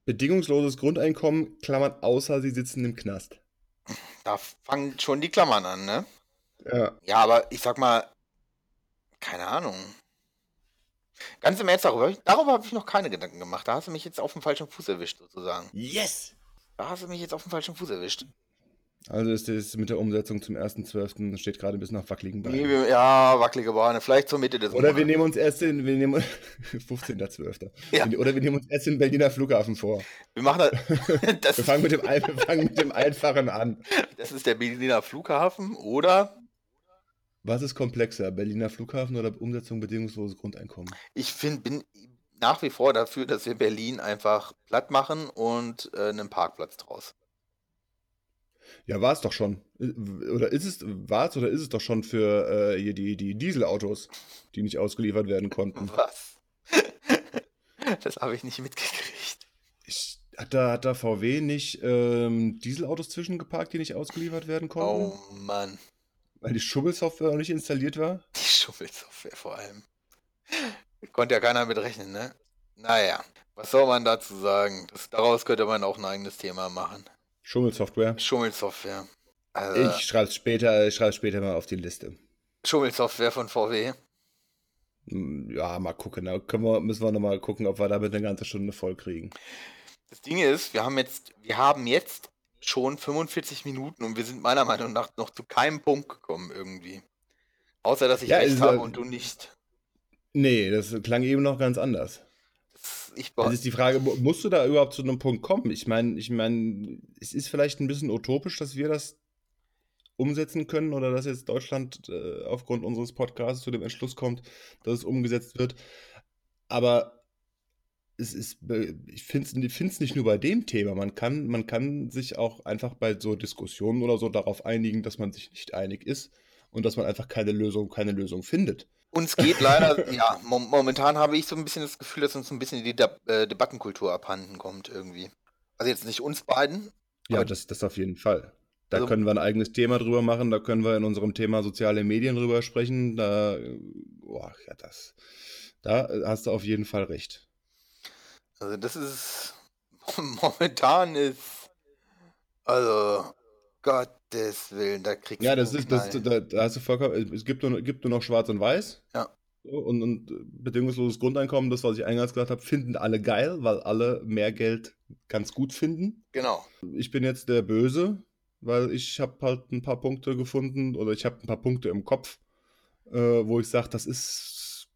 [SPEAKER 1] Bedingungsloses Grundeinkommen, Klammern, außer sie sitzen im Knast.
[SPEAKER 2] Da fangen schon die Klammern an, ne?
[SPEAKER 1] Ja.
[SPEAKER 2] Ja, aber ich sag mal, keine Ahnung. Ganz im Ernst, darüber, darüber habe ich noch keine Gedanken gemacht. Da hast du mich jetzt auf dem falschen Fuß erwischt, sozusagen.
[SPEAKER 1] Yes!
[SPEAKER 2] Da hast du mich jetzt auf dem falschen Fuß erwischt.
[SPEAKER 1] Also ist es mit der Umsetzung zum 1.12. steht gerade ein bisschen auf wackeligen
[SPEAKER 2] Nee,
[SPEAKER 1] Beinen.
[SPEAKER 2] wir- Ja, wackelige Bahn. Vielleicht zur Mitte des
[SPEAKER 1] Oder wir
[SPEAKER 2] Monats.
[SPEAKER 1] nehmen uns erst in, wir nehmen 15.12.
[SPEAKER 2] Ja.
[SPEAKER 1] Oder wir nehmen uns erst den Berliner Flughafen vor.
[SPEAKER 2] Wir machen das. Das,
[SPEAKER 1] Wir fangen mit dem, wir fangen mit dem Einfachen an.
[SPEAKER 2] das ist der Berliner Flughafen, oder?
[SPEAKER 1] Was ist komplexer, Berliner Flughafen oder Umsetzung bedingungsloses Grundeinkommen?
[SPEAKER 2] Ich find, bin nach wie vor dafür, dass wir Berlin einfach platt machen und äh, einen Parkplatz draus.
[SPEAKER 1] Ja, war es doch schon. Oder ist es, war es oder ist es doch schon für äh, die, die Dieselautos, die nicht ausgeliefert werden konnten?
[SPEAKER 2] Was? Das habe ich nicht mitgekriegt.
[SPEAKER 1] Ich, hat, da, hat da VW nicht ähm, Dieselautos zwischengeparkt, die nicht ausgeliefert werden konnten?
[SPEAKER 2] Oh Mann.
[SPEAKER 1] Weil die Schummelsoftware noch nicht installiert war?
[SPEAKER 2] Die Schummelsoftware vor allem. Konnte ja keiner mit rechnen, ne? Naja, was soll man dazu sagen? Das, daraus könnte man auch ein eigenes Thema machen.
[SPEAKER 1] Schummelsoftware.
[SPEAKER 2] Schummelsoftware. Also,
[SPEAKER 1] Ich schreibe es später, ich schreib's später mal auf die Liste.
[SPEAKER 2] Schummelsoftware von VW.
[SPEAKER 1] Hm, Ja, mal gucken. Da können wir, müssen wir nochmal gucken, ob wir damit eine ganze Stunde voll kriegen.
[SPEAKER 2] Das Ding ist, wir haben jetzt, wir haben jetzt schon 45 Minuten und wir sind meiner Meinung nach noch zu keinem Punkt gekommen irgendwie. Außer dass ich
[SPEAKER 1] Ja,
[SPEAKER 2] recht habe und du nicht.
[SPEAKER 1] Nee, das klang eben noch ganz anders.
[SPEAKER 2] Das, ich
[SPEAKER 1] Es ist die Frage, mu- musst du da überhaupt zu einem Punkt kommen? Ich meine, ich meine, es ist vielleicht ein bisschen utopisch, dass wir das umsetzen können oder dass jetzt Deutschland äh, aufgrund unseres Podcasts zu dem Entschluss kommt, dass es umgesetzt wird. Aber es ist, ich finde es nicht nur bei dem Thema. Man kann, man kann sich auch einfach bei so Diskussionen oder so darauf einigen, dass man sich nicht einig ist und dass man einfach keine Lösung, keine Lösung findet.
[SPEAKER 2] Uns geht leider, ja, mom momentan habe ich so ein bisschen das Gefühl, dass uns ein bisschen die Deb äh, Debattenkultur abhanden kommt irgendwie. Also jetzt nicht uns beiden.
[SPEAKER 1] Ja, das, das auf jeden Fall. Da
[SPEAKER 2] Also-
[SPEAKER 1] können wir ein eigenes Thema drüber machen, da können wir in unserem Thema soziale Medien drüber sprechen. Da, äh, boah, ja, das, da äh, hast du auf jeden Fall recht.
[SPEAKER 2] Also das ist momentan ist also Gottes Willen, da kriegst
[SPEAKER 1] Ja,
[SPEAKER 2] du
[SPEAKER 1] das ist, das, da, da hast du vollkommen, es gibt nur, gibt nur noch Schwarz und Weiß.
[SPEAKER 2] Ja.
[SPEAKER 1] Und, und bedingungsloses Grundeinkommen, das, was ich eingangs gesagt habe, finden alle geil, weil alle mehr Geld ganz gut finden.
[SPEAKER 2] Genau.
[SPEAKER 1] Ich bin jetzt der Böse, weil ich habe halt ein paar Punkte gefunden oder ich habe ein paar Punkte im Kopf, äh, wo ich sage, das ist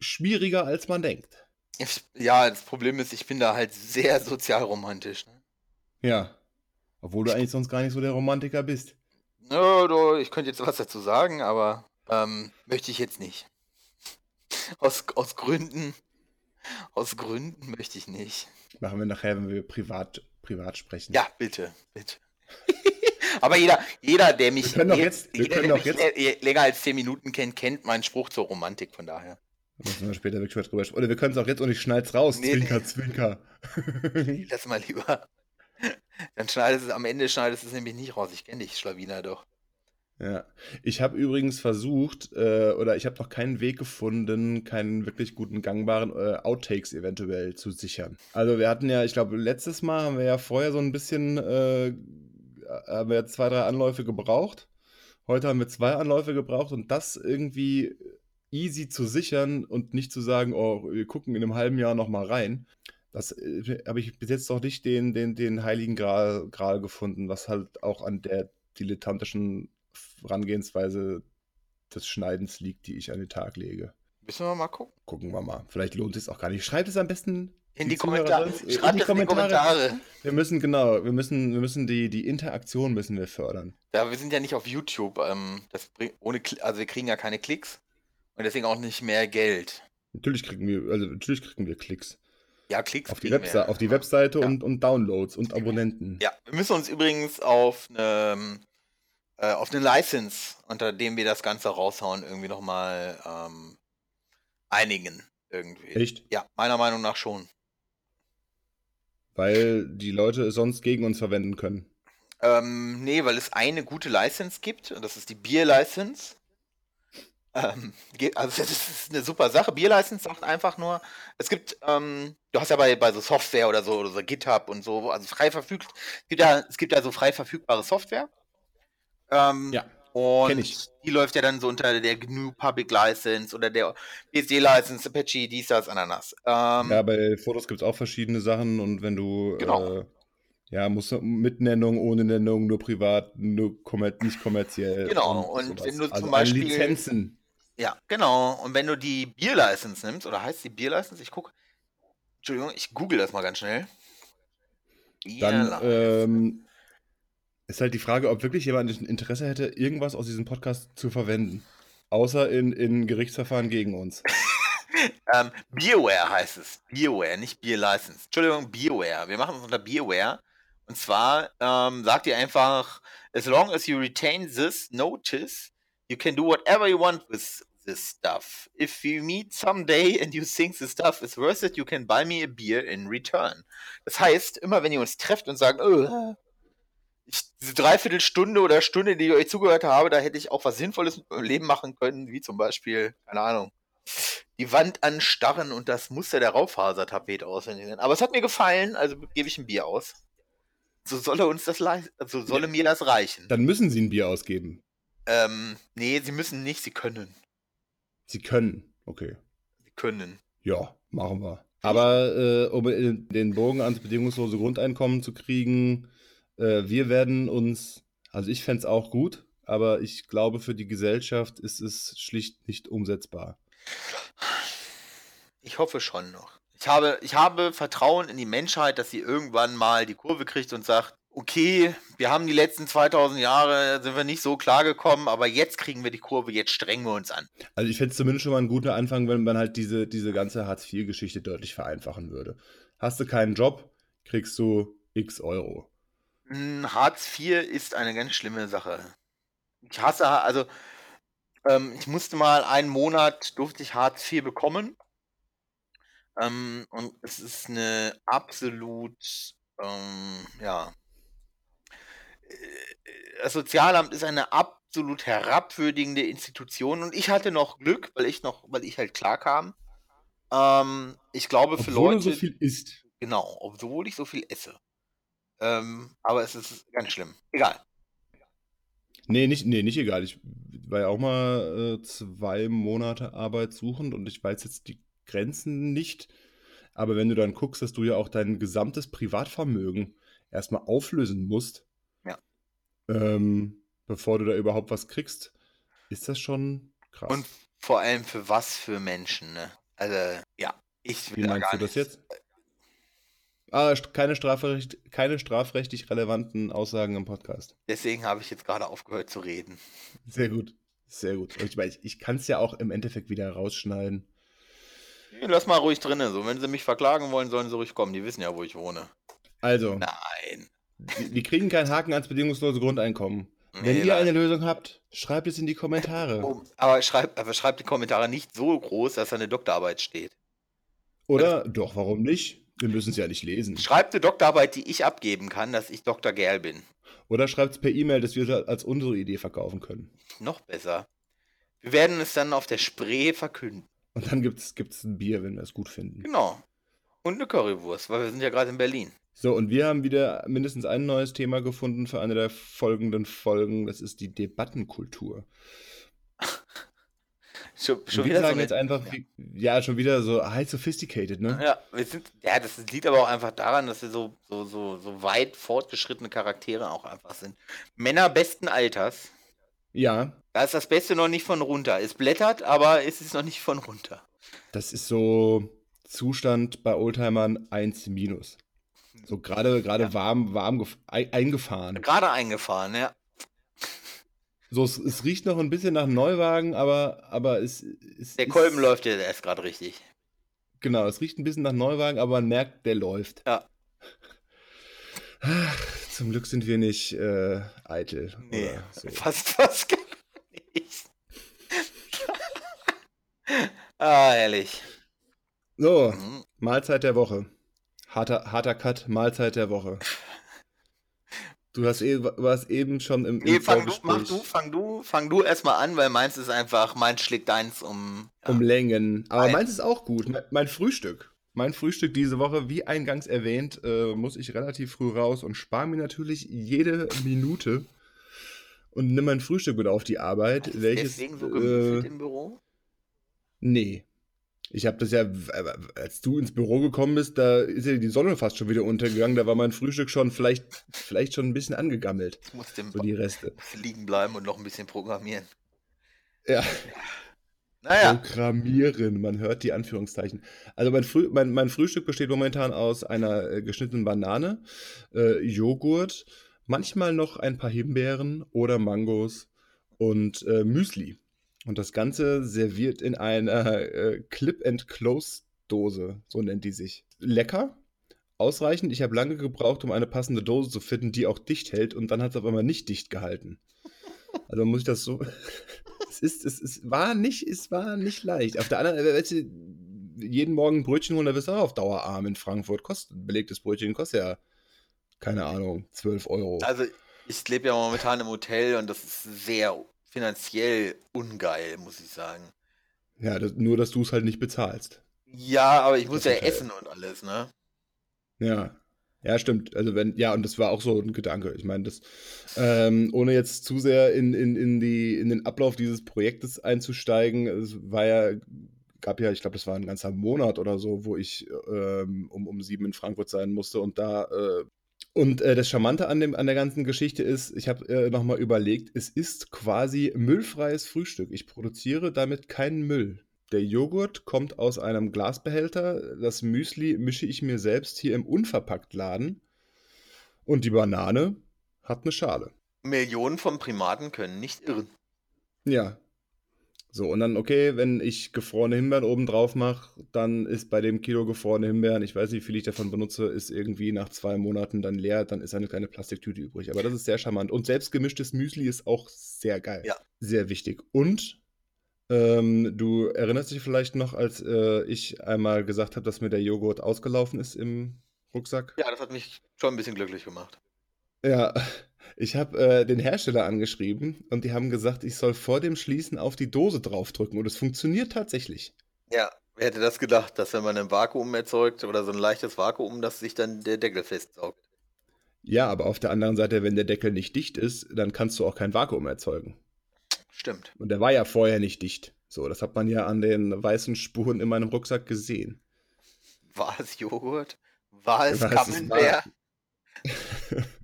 [SPEAKER 1] schwieriger, als man denkt.
[SPEAKER 2] Ich, ja, das Problem ist, ich bin da halt sehr sozialromantisch. Ne?
[SPEAKER 1] Ja. Obwohl du eigentlich sonst gar nicht so der Romantiker bist.
[SPEAKER 2] Du, ich könnte jetzt was dazu sagen, aber ähm, möchte ich jetzt nicht. Aus, aus Gründen. Aus Gründen möchte ich nicht.
[SPEAKER 1] Machen wir nachher, wenn wir privat, privat sprechen.
[SPEAKER 2] Ja, bitte, bitte. aber jeder, jeder, der mich,
[SPEAKER 1] Wir können doch
[SPEAKER 2] je-
[SPEAKER 1] jetzt- wir
[SPEAKER 2] jeder,
[SPEAKER 1] können doch
[SPEAKER 2] lä- länger als 10 Minuten kennt, kennt meinen Spruch zur Romantik, von daher.
[SPEAKER 1] Da müssen wir später wirklich drüber sprechen. Oder wir können es auch jetzt und ich schneid's raus.
[SPEAKER 2] Nee,
[SPEAKER 1] zwinker,
[SPEAKER 2] nee.
[SPEAKER 1] zwinker.
[SPEAKER 2] Lass mal lieber. Dann schneidest es, am Ende schneidest du es nämlich nicht raus. Ich kenne dich, Schlawiner, doch.
[SPEAKER 1] Ja, ich habe übrigens versucht, äh, oder ich habe noch keinen Weg gefunden, keinen wirklich guten gangbaren äh, Outtakes eventuell zu sichern. Also wir hatten ja, ich glaube, letztes Mal haben wir ja vorher so ein bisschen, äh, haben wir zwei, drei Anläufe gebraucht. Heute haben wir zwei Anläufe gebraucht und das irgendwie easy zu sichern und nicht zu sagen, oh, wir gucken in einem halben Jahr nochmal rein. Das äh, habe ich bis jetzt noch nicht den, den, den heiligen Gral, Gral gefunden, was halt auch an der dilettantischen Herangehensweise des Schneidens liegt, die ich an den Tag lege.
[SPEAKER 2] Müssen wir mal gucken.
[SPEAKER 1] Gucken wir mal. Vielleicht lohnt es auch gar nicht. Schreibt es am besten
[SPEAKER 2] In die,
[SPEAKER 1] Zuhörer
[SPEAKER 2] Kommentare. Schreibt
[SPEAKER 1] in die
[SPEAKER 2] in die
[SPEAKER 1] Kommentare. Wir müssen, genau, wir müssen, wir müssen die, die Interaktion müssen wir fördern.
[SPEAKER 2] Ja, wir sind ja nicht auf YouTube. Ähm, das bringt ohne, also wir kriegen ja keine Klicks und deswegen auch nicht mehr Geld.
[SPEAKER 1] Natürlich kriegen wir, also natürlich kriegen wir Klicks.
[SPEAKER 2] Ja, Klicks
[SPEAKER 1] Auf die, Webse
[SPEAKER 2] wir.
[SPEAKER 1] auf die Webseite
[SPEAKER 2] Ja.
[SPEAKER 1] und, und Downloads und Abonnenten.
[SPEAKER 2] Ja, wir müssen uns übrigens auf eine, äh, auf eine License, unter dem wir das Ganze raushauen, irgendwie nochmal ähm, einigen. Irgendwie.
[SPEAKER 1] Echt?
[SPEAKER 2] Ja, meiner Meinung nach schon.
[SPEAKER 1] Weil die Leute es sonst gegen uns verwenden können.
[SPEAKER 2] Ähm, nee, weil es eine gute License gibt und das ist die Bier-License. Ähm, also das ist eine super Sache. Bier-License sagt einfach nur, es gibt, ähm, du hast ja bei, bei so Software oder so, oder so GitHub und so, also frei verfügt, es gibt ja, es gibt ja so frei verfügbare Software. Ähm,
[SPEAKER 1] Ja,
[SPEAKER 2] und die läuft ja dann so unter der GNU Public License oder der BSD-License, Apache, dies, das, Ananas. Ähm,
[SPEAKER 1] Ja, bei Fotos gibt es auch verschiedene Sachen und wenn du
[SPEAKER 2] Genau.
[SPEAKER 1] äh, ja, musst du mit Nennung, ohne Nennung, nur privat, nur kommer nicht kommerziell.
[SPEAKER 2] Genau, und wenn du zum
[SPEAKER 1] also an
[SPEAKER 2] Beispiel-
[SPEAKER 1] Lizenzen.
[SPEAKER 2] Ja, genau. Und wenn du die Bier-License nimmst, oder heißt die Bier-License? Ich gucke. Entschuldigung, ich google das mal ganz schnell.
[SPEAKER 1] Dann ähm, ist halt die Frage, ob wirklich jemand ein Interesse hätte, irgendwas aus diesem Podcast zu verwenden. Außer in, in Gerichtsverfahren gegen uns.
[SPEAKER 2] Ähm, Beerware heißt es. Beerware, nicht Bier-License. Entschuldigung, Beerware. Wir machen es unter Beerware. Und zwar ähm, sagt ihr einfach, as long as you retain this notice, you can do whatever you want with this stuff. If you meet someday and you think the stuff is worth it, you can buy me a beer in return. Das heißt, immer wenn ihr uns trefft und sagt, oh, ich, diese Dreiviertelstunde oder Stunde, die ich euch zugehört habe, da hätte ich auch was Sinnvolles mit meinem Leben machen können, wie zum Beispiel, keine Ahnung, die Wand anstarren und das Muster der Raufasertapete auswendig. Aber es hat mir gefallen, also gebe ich ein Bier aus. So solle uns das so solle mir das reichen.
[SPEAKER 1] Dann müssen sie ein Bier ausgeben.
[SPEAKER 2] Ähm, nee, sie müssen nicht, sie können.
[SPEAKER 1] Sie können. Okay.
[SPEAKER 2] Sie können.
[SPEAKER 1] Ja, machen wir. Aber äh, um in- den Bogen ans bedingungslose Grundeinkommen zu kriegen, äh, wir werden uns, also ich fände es auch gut, aber ich glaube, für die Gesellschaft ist es schlicht nicht umsetzbar.
[SPEAKER 2] Ich hoffe schon noch. Ich habe, ich habe Vertrauen in die Menschheit, dass sie irgendwann mal die Kurve kriegt und sagt, okay, wir haben die letzten 2000 Jahre, sind wir nicht so klargekommen, aber jetzt kriegen wir die Kurve, jetzt strengen wir uns an.
[SPEAKER 1] Also ich fände es zumindest schon mal ein guter Anfang, wenn man halt diese, diese ganze Hartz-IV-Geschichte deutlich vereinfachen würde. Hast du keinen Job, kriegst du x Euro.
[SPEAKER 2] Hm, Hartz IV ist eine ganz schlimme Sache. Ich hasse, Ha- also ähm, ich musste mal einen Monat, durfte ich Hartz IV bekommen. Ähm, und es ist eine absolut, ähm, ja, das Sozialamt ist eine absolut herabwürdigende Institution und ich hatte noch Glück, weil ich noch, weil ich halt klar kam. Ähm, ich glaube für
[SPEAKER 1] Obwohl
[SPEAKER 2] Leute,
[SPEAKER 1] du so viel isst.
[SPEAKER 2] Genau, obwohl ich so viel esse. Ähm, aber es ist ganz schlimm. Egal.
[SPEAKER 1] Nee, nicht, nee, nicht egal. Ich war ja auch mal äh, zwei Monate arbeitssuchend und ich weiß jetzt die Grenzen nicht. Aber wenn du dann guckst, dass du ja auch dein gesamtes Privatvermögen erstmal auflösen musst. Ähm, bevor du da überhaupt was kriegst, ist das schon krass.
[SPEAKER 2] Und vor allem für was für Menschen, ne? Also, ja, ich will
[SPEAKER 1] Wie
[SPEAKER 2] da
[SPEAKER 1] meinst
[SPEAKER 2] gar
[SPEAKER 1] du das jetzt? Ah, keine, strafrecht, keine strafrechtlich relevanten Aussagen im Podcast.
[SPEAKER 2] Deswegen habe ich jetzt gerade aufgehört zu reden.
[SPEAKER 1] Sehr gut. Sehr gut. Ich, ich, ich kann es ja auch im Endeffekt wieder rausschneiden.
[SPEAKER 2] Lass mal ruhig drinnen. So, wenn sie mich verklagen wollen, sollen sie ruhig kommen. Die wissen ja, wo ich wohne.
[SPEAKER 1] Also,
[SPEAKER 2] Nein.
[SPEAKER 1] Die, die kriegen keinen Haken ans bedingungslose Grundeinkommen. Wenn
[SPEAKER 2] Nee,
[SPEAKER 1] ihr eine Lösung habt, schreibt es in die Kommentare.
[SPEAKER 2] Aber schreibt aber schreibt die Kommentare nicht so groß, dass da eine Doktorarbeit steht.
[SPEAKER 1] Oder doch, warum nicht? Wir müssen es ja nicht lesen.
[SPEAKER 2] Schreibt eine Doktorarbeit, die ich abgeben kann, dass ich Dr. Gerl bin.
[SPEAKER 1] Oder schreibt es per E-Mail, dass wir es als unsere Idee verkaufen können.
[SPEAKER 2] Noch besser. Wir werden es dann auf der Spree verkünden.
[SPEAKER 1] Und dann gibt es ein Bier, wenn wir es gut finden.
[SPEAKER 2] Genau. Und eine Currywurst, weil wir sind ja gerade in Berlin.
[SPEAKER 1] So, und wir haben wieder mindestens ein neues Thema gefunden für eine der folgenden Folgen. Das ist die Debattenkultur.
[SPEAKER 2] Schon, schon
[SPEAKER 1] wir
[SPEAKER 2] wieder so
[SPEAKER 1] sagen
[SPEAKER 2] eine,
[SPEAKER 1] jetzt einfach, wie, ja, schon wieder so high sophisticated, ne?
[SPEAKER 2] ja, wir sind, ja, das liegt aber auch einfach daran, dass wir so, so, so, so weit fortgeschrittene Charaktere auch einfach sind. Männer besten Alters.
[SPEAKER 1] Ja,
[SPEAKER 2] Da ist das Beste noch nicht von runter. Es blättert, aber es ist noch nicht von runter.
[SPEAKER 1] das ist so Zustand bei Oldtimern 1 minus. So gerade gerade
[SPEAKER 2] Ja.
[SPEAKER 1] warm, warm gef- ei- eingefahren.
[SPEAKER 2] Gerade eingefahren, ja.
[SPEAKER 1] So, es, es riecht noch ein bisschen nach Neuwagen, aber, aber es, es
[SPEAKER 2] Der Kolben läuft ja erst gerade richtig.
[SPEAKER 1] Genau, es riecht ein bisschen nach Neuwagen, aber man merkt, der läuft.
[SPEAKER 2] Ja.
[SPEAKER 1] Ach, zum Glück sind wir nicht äh, eitel.
[SPEAKER 2] Nee,
[SPEAKER 1] Oder so.
[SPEAKER 2] fast, fast gar nicht. ah, herrlich.
[SPEAKER 1] So,
[SPEAKER 2] Mhm.
[SPEAKER 1] Mahlzeit der Woche. Harter, harter Cut, Mahlzeit der Woche. Du hast eh, warst eben schon im,
[SPEAKER 2] Nee,
[SPEAKER 1] im
[SPEAKER 2] fang du, mach du, fang du, fang du erstmal an, weil meins ist einfach, meins schlägt deins um. Ja.
[SPEAKER 1] um Längen. Aber
[SPEAKER 2] Nein.
[SPEAKER 1] meins ist auch gut. Me- Mein Frühstück. Mein Frühstück diese Woche, wie eingangs erwähnt, äh, muss ich relativ früh raus und spare mir natürlich jede Minute und nimm mein Frühstück mit auf die Arbeit.
[SPEAKER 2] Ist
[SPEAKER 1] welches,
[SPEAKER 2] deswegen so
[SPEAKER 1] äh,
[SPEAKER 2] im Büro?
[SPEAKER 1] Nee. Ich habe das ja, als du ins Büro gekommen bist, da ist ja die Sonne fast schon wieder untergegangen. Da war mein Frühstück schon vielleicht, vielleicht schon ein bisschen angegammelt.
[SPEAKER 2] Ich muss dem
[SPEAKER 1] So die Reste.
[SPEAKER 2] liegen bleiben und noch ein bisschen programmieren.
[SPEAKER 1] Ja,
[SPEAKER 2] Naja,
[SPEAKER 1] programmieren, man hört die Anführungszeichen. Also mein, Früh, mein, mein Frühstück besteht momentan aus einer äh, geschnittenen Banane, äh, Joghurt, manchmal noch ein paar Himbeeren oder Mangos und äh, Müsli. Und das Ganze serviert in einer äh, Clip-and-Close-Dose, so nennt die sich. Lecker, ausreichend. Ich habe lange gebraucht, um eine passende Dose zu finden, die auch dicht hält und dann hat es auf einmal nicht dicht gehalten. Also muss ich das so. es ist, es, es war nicht, es war nicht leicht. Auf der anderen Seite, du, jeden Morgen ein Brötchen holen, da bist du auch auf Dauer arm in Frankfurt. Kostet, belegtes Brötchen kostet ja, keine Ahnung, 12 Euro.
[SPEAKER 2] also ich lebe ja momentan im Hotel und das ist sehr finanziell ungeil, muss ich sagen.
[SPEAKER 1] Ja, das, nur, dass du es halt nicht bezahlst.
[SPEAKER 2] Ja, aber ich muss
[SPEAKER 1] Das
[SPEAKER 2] ja
[SPEAKER 1] halt-
[SPEAKER 2] essen und alles, ne?
[SPEAKER 1] Ja. Ja, stimmt. Also wenn, ja, und das war auch so ein Gedanke. Ich meine, das, ähm, ohne jetzt zu sehr in, in, in, die, in den Ablauf dieses Projektes einzusteigen, es war ja, gab ja, ich glaube, das war ein ganzer Monat oder so, wo ich ähm, um, um sieben in Frankfurt sein musste und da äh, und äh, das Charmante an, dem, an der ganzen Geschichte ist, ich habe äh, nochmal überlegt, es ist quasi müllfreies Frühstück. Ich produziere damit keinen Müll. Der Joghurt kommt aus einem Glasbehälter, das Müsli mische ich mir selbst hier im Unverpacktladen und die Banane hat eine Schale.
[SPEAKER 2] Millionen von Primaten können nicht irren.
[SPEAKER 1] Ja. So, und dann, okay, wenn ich gefrorene Himbeeren oben drauf mache, dann ist bei dem Kilo gefrorene Himbeeren, ich weiß nicht, wie viel ich davon benutze, ist irgendwie nach zwei Monaten dann leer, dann ist eine kleine Plastiktüte übrig. Aber das ist sehr charmant. Und selbstgemischtes Müsli ist auch sehr geil.
[SPEAKER 2] Ja.
[SPEAKER 1] Sehr wichtig. Und ähm, du erinnerst dich vielleicht noch, als äh, ich einmal gesagt habe, dass mir der Joghurt ausgelaufen ist im Rucksack?
[SPEAKER 2] Ja, das hat mich schon ein bisschen glücklich gemacht.
[SPEAKER 1] Ja, ich habe äh, den Hersteller angeschrieben und die haben gesagt, ich soll vor dem Schließen auf die Dose draufdrücken und es funktioniert tatsächlich.
[SPEAKER 2] Ja, wer hätte das gedacht, dass wenn man ein Vakuum erzeugt oder so ein leichtes Vakuum, dass sich dann der Deckel festsaugt.
[SPEAKER 1] Ja, aber auf der anderen Seite, wenn der Deckel nicht dicht ist, dann kannst du auch kein Vakuum erzeugen.
[SPEAKER 2] Stimmt.
[SPEAKER 1] Und der war ja vorher nicht dicht. So, das hat man ja an den weißen Spuren in meinem Rucksack gesehen.
[SPEAKER 2] War es Joghurt? War es Camembert?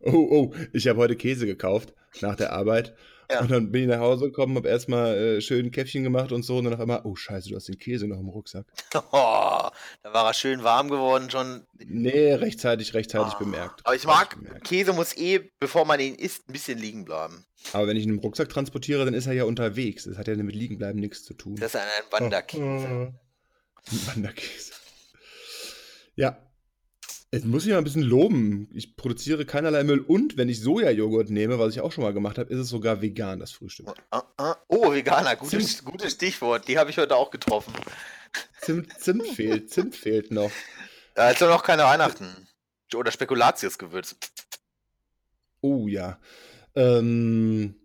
[SPEAKER 1] oh, oh, ich habe heute Käse gekauft nach der Arbeit.
[SPEAKER 2] Ja.
[SPEAKER 1] Und dann bin ich nach Hause gekommen, habe erstmal äh, schön ein Käffchen gemacht und so. Und dann auf einmal, oh Scheiße, du hast den Käse noch im Rucksack.
[SPEAKER 2] Oh, da war er schön warm geworden schon.
[SPEAKER 1] Nee, rechtzeitig, rechtzeitig
[SPEAKER 2] Ah,
[SPEAKER 1] bemerkt.
[SPEAKER 2] Aber ich mag,
[SPEAKER 1] bemerkt.
[SPEAKER 2] Käse muss eh, bevor man ihn isst, ein bisschen liegen bleiben.
[SPEAKER 1] Aber wenn ich ihn im Rucksack transportiere, dann ist er ja unterwegs. Das hat ja mit Liegenbleiben nichts zu tun.
[SPEAKER 2] Das ist ein Wanderkäse.
[SPEAKER 1] Ein Wanderkäse. Ja. Jetzt muss ich mal ein bisschen loben. Ich produziere keinerlei Müll und wenn ich Sojajoghurt nehme, was ich auch schon mal gemacht habe, ist es sogar vegan, das Frühstück.
[SPEAKER 2] Ah, ah. Oh, Veganer, gutes,
[SPEAKER 1] Zimt.
[SPEAKER 2] gutes Stichwort. Die habe ich heute auch getroffen.
[SPEAKER 1] Zimt, Zimt fehlt, Zimt fehlt noch.
[SPEAKER 2] Da ist doch noch keine Weihnachten. Oder Spekulatiusgewürz.
[SPEAKER 1] Oh ja. Ähm,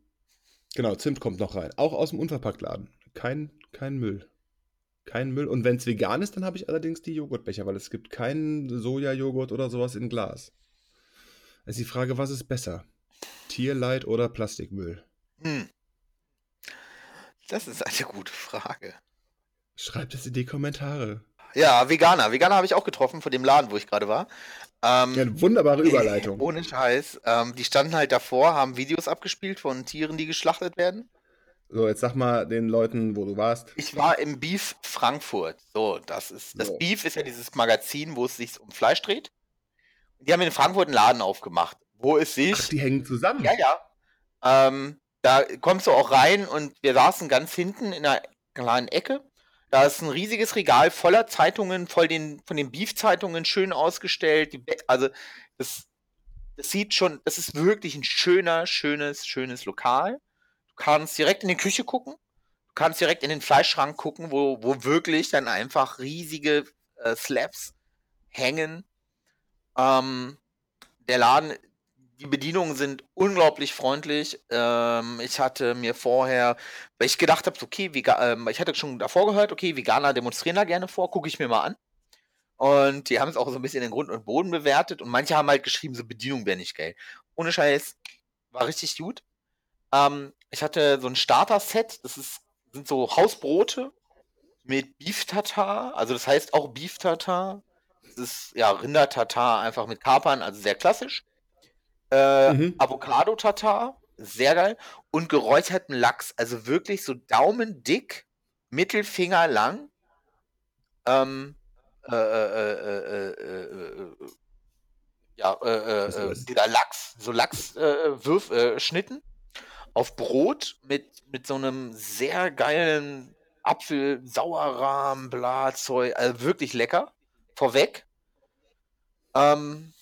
[SPEAKER 1] genau, Zimt kommt noch rein. Auch aus dem Unverpacktladen. Kein, kein Müll. Kein Müll. Und wenn es vegan ist, dann habe ich allerdings die Joghurtbecher, weil es gibt keinen Sojajoghurt oder sowas in Glas. Es ist die Frage, was ist besser? Tierleid oder Plastikmüll?
[SPEAKER 2] Hm. Das ist eine gute Frage.
[SPEAKER 1] Schreibt es in die Kommentare.
[SPEAKER 2] Ja, Veganer. Veganer habe ich auch getroffen von dem Laden, wo ich gerade war.
[SPEAKER 1] Ähm, ja, eine wunderbare Überleitung.
[SPEAKER 2] Ohne Scheiß. Ähm, die standen halt davor, haben Videos abgespielt von Tieren, die geschlachtet werden.
[SPEAKER 1] So, jetzt sag mal den Leuten, wo du warst.
[SPEAKER 2] Ich war im Beef Frankfurt. So, das ist. Das so. Beef ist ja dieses Magazin, wo es sich um Fleisch dreht. Die haben in Frankfurt einen Laden aufgemacht, wo es sich. Ach,
[SPEAKER 1] die hängen zusammen.
[SPEAKER 2] Ja, ja. Ähm, da kommst du auch rein und wir saßen ganz hinten in einer kleinen Ecke. Da ist ein riesiges Regal voller Zeitungen, voll den, von den Beef-Zeitungen schön ausgestellt. Die, also, das, das sieht schon, das ist wirklich ein schöner, schönes, schönes Lokal. Kannst direkt in die Küche gucken. Du kannst direkt in den Fleischschrank gucken, wo, wo wirklich dann einfach riesige äh, Slabs hängen. Ähm, der Laden die Bedienungen sind unglaublich freundlich. Ähm, ich hatte mir vorher, weil ich gedacht habe, okay, ähm, ich hatte schon davor gehört, okay, Veganer demonstrieren da gerne vor, gucke ich mir mal an. Und die haben es auch so ein bisschen in Grund und Boden bewertet und manche haben halt geschrieben, so Bedienung wäre nicht geil. Ohne Scheiß, war richtig gut. Ähm, ich hatte so ein Starter-Set, das ist, sind so Hausbrote mit Beef Tartar, also das heißt auch Beef Tartar. Das ist ja Rinder Tartar einfach mit Kapern, also sehr klassisch. Äh, mhm. Avocado-Tatar, sehr geil. Und geräucherten Lachs, also wirklich so daumendick, Mittelfinger lang. Ähm, äh, äh, äh, ja, dieser Lachs, so Lachsschnitten auf Brot mit, mit so einem sehr geilen Apfel, Sauerrahm, Blattzeug, also wirklich lecker. Vorweg. Ähm,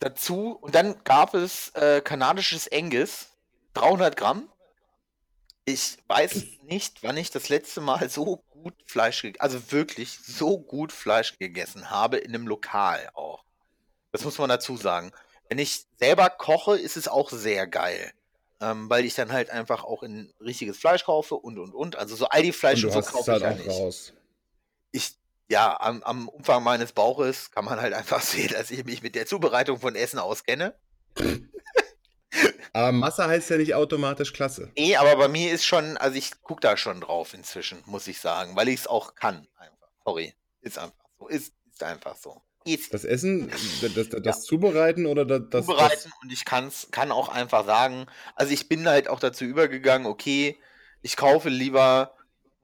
[SPEAKER 2] dazu und dann gab es äh, kanadisches Enges, 300 Gramm. Ich weiß nicht, wann ich das letzte Mal so gut Fleisch, also wirklich so gut Fleisch gegessen habe in einem Lokal auch. Das muss man dazu sagen. Wenn ich selber koche, ist es auch sehr geil. Ähm, weil ich dann halt einfach auch in richtiges Fleisch kaufe und und und. Also so all die Fleisch und,
[SPEAKER 1] und so kaufe halt ich ja nicht. Raus.
[SPEAKER 2] Ich ja, am, am Umfang meines Bauches kann man halt einfach sehen, dass ich mich mit der Zubereitung von Essen auskenne.
[SPEAKER 1] aber Masse heißt ja nicht automatisch klasse.
[SPEAKER 2] Nee, aber bei mir ist schon, also ich gucke da schon drauf inzwischen, muss ich sagen, weil ich es auch kann. Einfach. Sorry, ist einfach so. Ist, ist einfach so.
[SPEAKER 1] Das Essen, das, das, das ja. Zubereiten oder das.
[SPEAKER 2] Zubereiten und ich kann's, kann auch einfach sagen, also ich bin halt auch dazu übergegangen, okay, ich kaufe lieber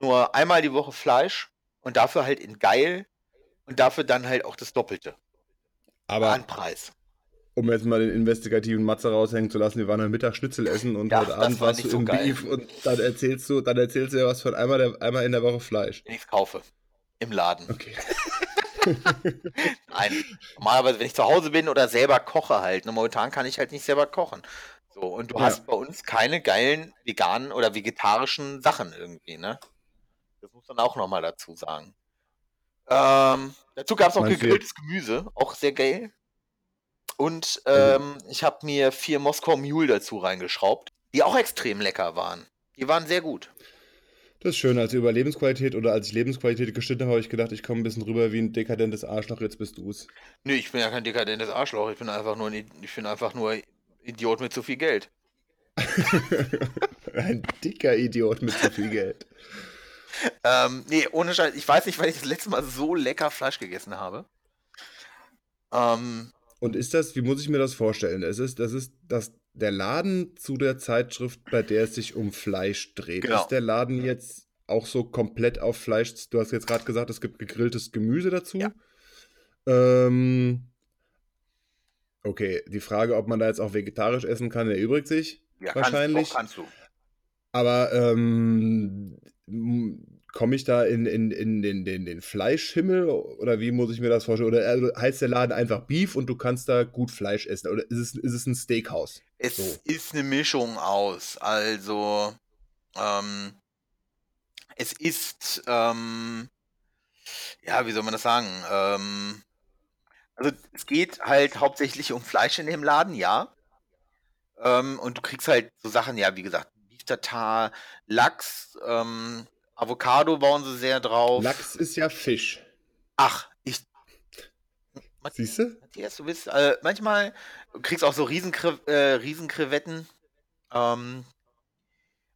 [SPEAKER 2] nur einmal die Woche Fleisch und dafür halt in geil und dafür dann halt auch das Doppelte.
[SPEAKER 1] Aber
[SPEAKER 2] an Preis.
[SPEAKER 1] Um jetzt mal den investigativen Matze raushängen zu lassen, wir waren am Mittag Schnitzel essen und ja, heute Abend warst du so im geil. Beef und dann erzählst du, dann erzählst du ja was von einmal, der, einmal in der Woche Fleisch.
[SPEAKER 2] Wenn ich kaufe. Im Laden.
[SPEAKER 1] Okay.
[SPEAKER 2] Nein. Normalerweise, wenn ich zu Hause bin oder selber koche halt. Ne, momentan kann ich halt nicht selber kochen. So, und du ja. hast bei uns keine geilen veganen oder vegetarischen Sachen irgendwie, ne? Das muss man auch nochmal dazu sagen. Ähm, dazu gab es noch gegrilltes Gemüse, auch sehr geil. Und ähm, ich habe mir vier Moskau Mule dazu reingeschraubt, die auch extrem lecker waren. Die waren sehr gut.
[SPEAKER 1] Das ist schön. Als Überlebensqualität oder als ich Lebensqualität geschnitten habe, habe ich gedacht, ich komme ein bisschen rüber wie ein dekadentes Arschloch. Jetzt bist du es.
[SPEAKER 2] Nee, ich bin ja kein dekadentes Arschloch. Ich bin einfach nur ein, ich bin einfach nur Idiot mit zu viel Geld.
[SPEAKER 1] ein dicker Idiot mit zu viel Geld
[SPEAKER 2] ähm, nee, ohne Scheiß. Ich weiß nicht, weil ich das letzte Mal so lecker Fleisch gegessen habe.
[SPEAKER 1] Ähm, und ist das, wie muss ich mir das vorstellen? Es ist, das ist das, der Laden zu der Zeitschrift, bei der es sich um Fleisch dreht. Genau. Ist der Laden jetzt auch so komplett auf Fleisch? Du hast jetzt gerade gesagt, es gibt gegrilltes Gemüse dazu. Ja. Ähm, okay, die Frage, ob man da jetzt auch vegetarisch essen kann, erübrigt sich ja, wahrscheinlich.
[SPEAKER 2] Kannst, kannst du.
[SPEAKER 1] Aber ähm, komme ich da in, in, in den, den, den Fleischhimmel oder wie muss ich mir das vorstellen? Oder also heißt der Laden einfach Beef und du kannst da gut Fleisch essen? Oder ist es, ist es ein Steakhouse?
[SPEAKER 2] Es so. ist eine Mischung aus. Also, ähm, es ist, ähm, ja, wie soll man das sagen? Ähm, also, es geht halt hauptsächlich um Fleisch in dem Laden, ja. Ähm, und du kriegst halt so Sachen, ja, wie gesagt, Tatar, Lachs, ähm, Avocado bauen sie sehr drauf.
[SPEAKER 1] Lachs ist ja Fisch.
[SPEAKER 2] Ach, ich.
[SPEAKER 1] Siehst du?
[SPEAKER 2] Matthias, du bist. Äh, manchmal kriegst du auch so Riesenkre äh, Riesenkrevetten. Ähm,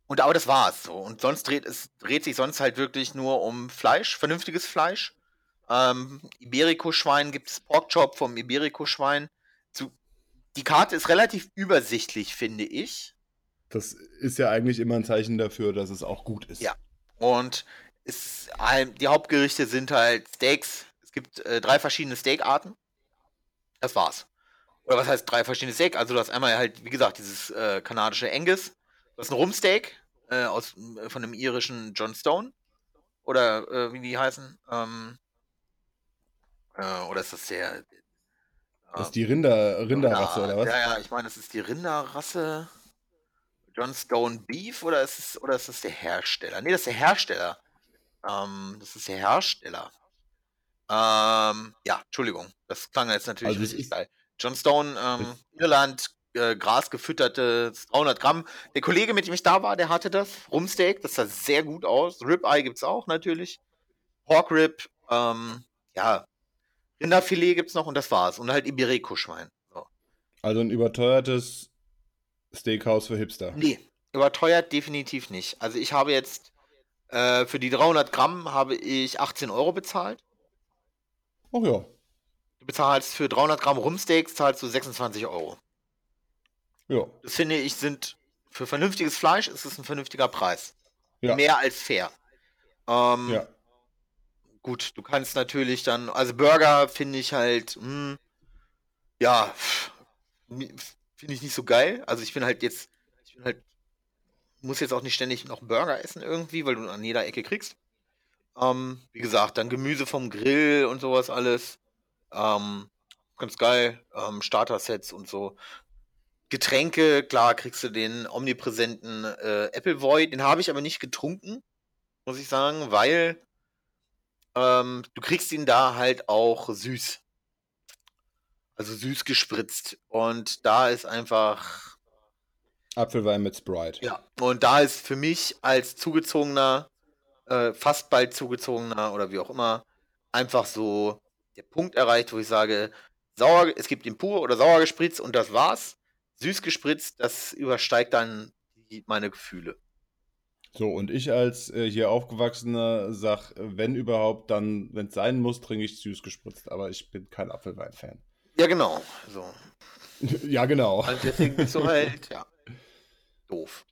[SPEAKER 2] Und aber das war's so. Und sonst dreht es dreht sich sonst halt wirklich nur um Fleisch, vernünftiges Fleisch. Ähm, Iberico-Schwein gibt es Porkchop vom Iberico-Schwein. Die Karte ist relativ übersichtlich, finde ich.
[SPEAKER 1] Das ist ja eigentlich immer ein Zeichen dafür, dass es auch gut ist.
[SPEAKER 2] Ja. Und ist, die Hauptgerichte sind halt Steaks. Es gibt äh, drei verschiedene Steakarten. Das war's. Oder was heißt drei verschiedene Steak? Also du hast einmal halt, wie gesagt, dieses äh, kanadische Angus. Du hast ein Rumsteak äh, aus, äh, von dem irischen John Stone. Oder äh, wie die heißen. Ähm, äh, oder ist das der.
[SPEAKER 1] Das ist die Rinder, Rinderrasse, oder was?
[SPEAKER 2] Ja, ja, ich meine, das ist die Rinderrasse. John Stone Beef oder ist es, oder ist das der Hersteller? Nee, das ist der Hersteller. Ähm, das ist der Hersteller. Ähm, ja, Entschuldigung. Das klang jetzt natürlich also richtig geil. John Stone, ähm, Irland, äh, grasgefütterte 300 Gramm. Der Kollege, mit dem ich da war, der hatte das. Rumsteak, das sah sehr gut aus. Ribeye gibt es auch natürlich. Pork Rib, ähm, ja, Rinderfilet gibt es noch und das war's. Und halt Iberico-Schwein. So.
[SPEAKER 1] Also ein überteuertes Steakhouse für Hipster.
[SPEAKER 2] Nee, überteuert definitiv nicht. Also ich habe jetzt äh, für die 300 Gramm habe ich 18 Euro bezahlt.
[SPEAKER 1] Ach ja.
[SPEAKER 2] Du bezahlst für 300 Gramm Rumsteaks zahlst du 26 Euro.
[SPEAKER 1] Ja.
[SPEAKER 2] Das finde ich sind für vernünftiges Fleisch ist es ein vernünftiger Preis. Ja. Mehr als fair. Ähm, ja. Gut, du kannst natürlich dann, also Burger finde ich halt, mh, hm, ja, finde ich nicht so geil. Also ich bin halt jetzt, ich bin halt, muss jetzt auch nicht ständig noch Burger essen irgendwie, weil du an jeder Ecke kriegst. Ähm, wie gesagt, dann Gemüse vom Grill und sowas alles. Ähm, ganz geil. Ähm, Starter-Sets und so. Getränke, klar kriegst du den omnipräsenten äh, Apple Void. Den habe ich aber nicht getrunken, muss ich sagen, weil ähm, du kriegst ihn da halt auch süß. Also süß gespritzt. Und da ist einfach.
[SPEAKER 1] Apfelwein mit Sprite.
[SPEAKER 2] Ja. Und da ist für mich als zugezogener, äh, fast bald zugezogener oder wie auch immer, einfach so der Punkt erreicht, wo ich sage, sauer, es gibt ihn pur oder sauer gespritzt und das war's. Süß gespritzt, das übersteigt dann die, meine Gefühle.
[SPEAKER 1] So, und ich als äh, hier Aufgewachsener sag, wenn überhaupt, dann, wenn es sein muss, trinke ich süß gespritzt. Aber ich bin kein Apfelwein-Fan.
[SPEAKER 2] Ja, genau. So.
[SPEAKER 1] ja, genau.
[SPEAKER 2] Also deswegen bist du halt, ja. Doof.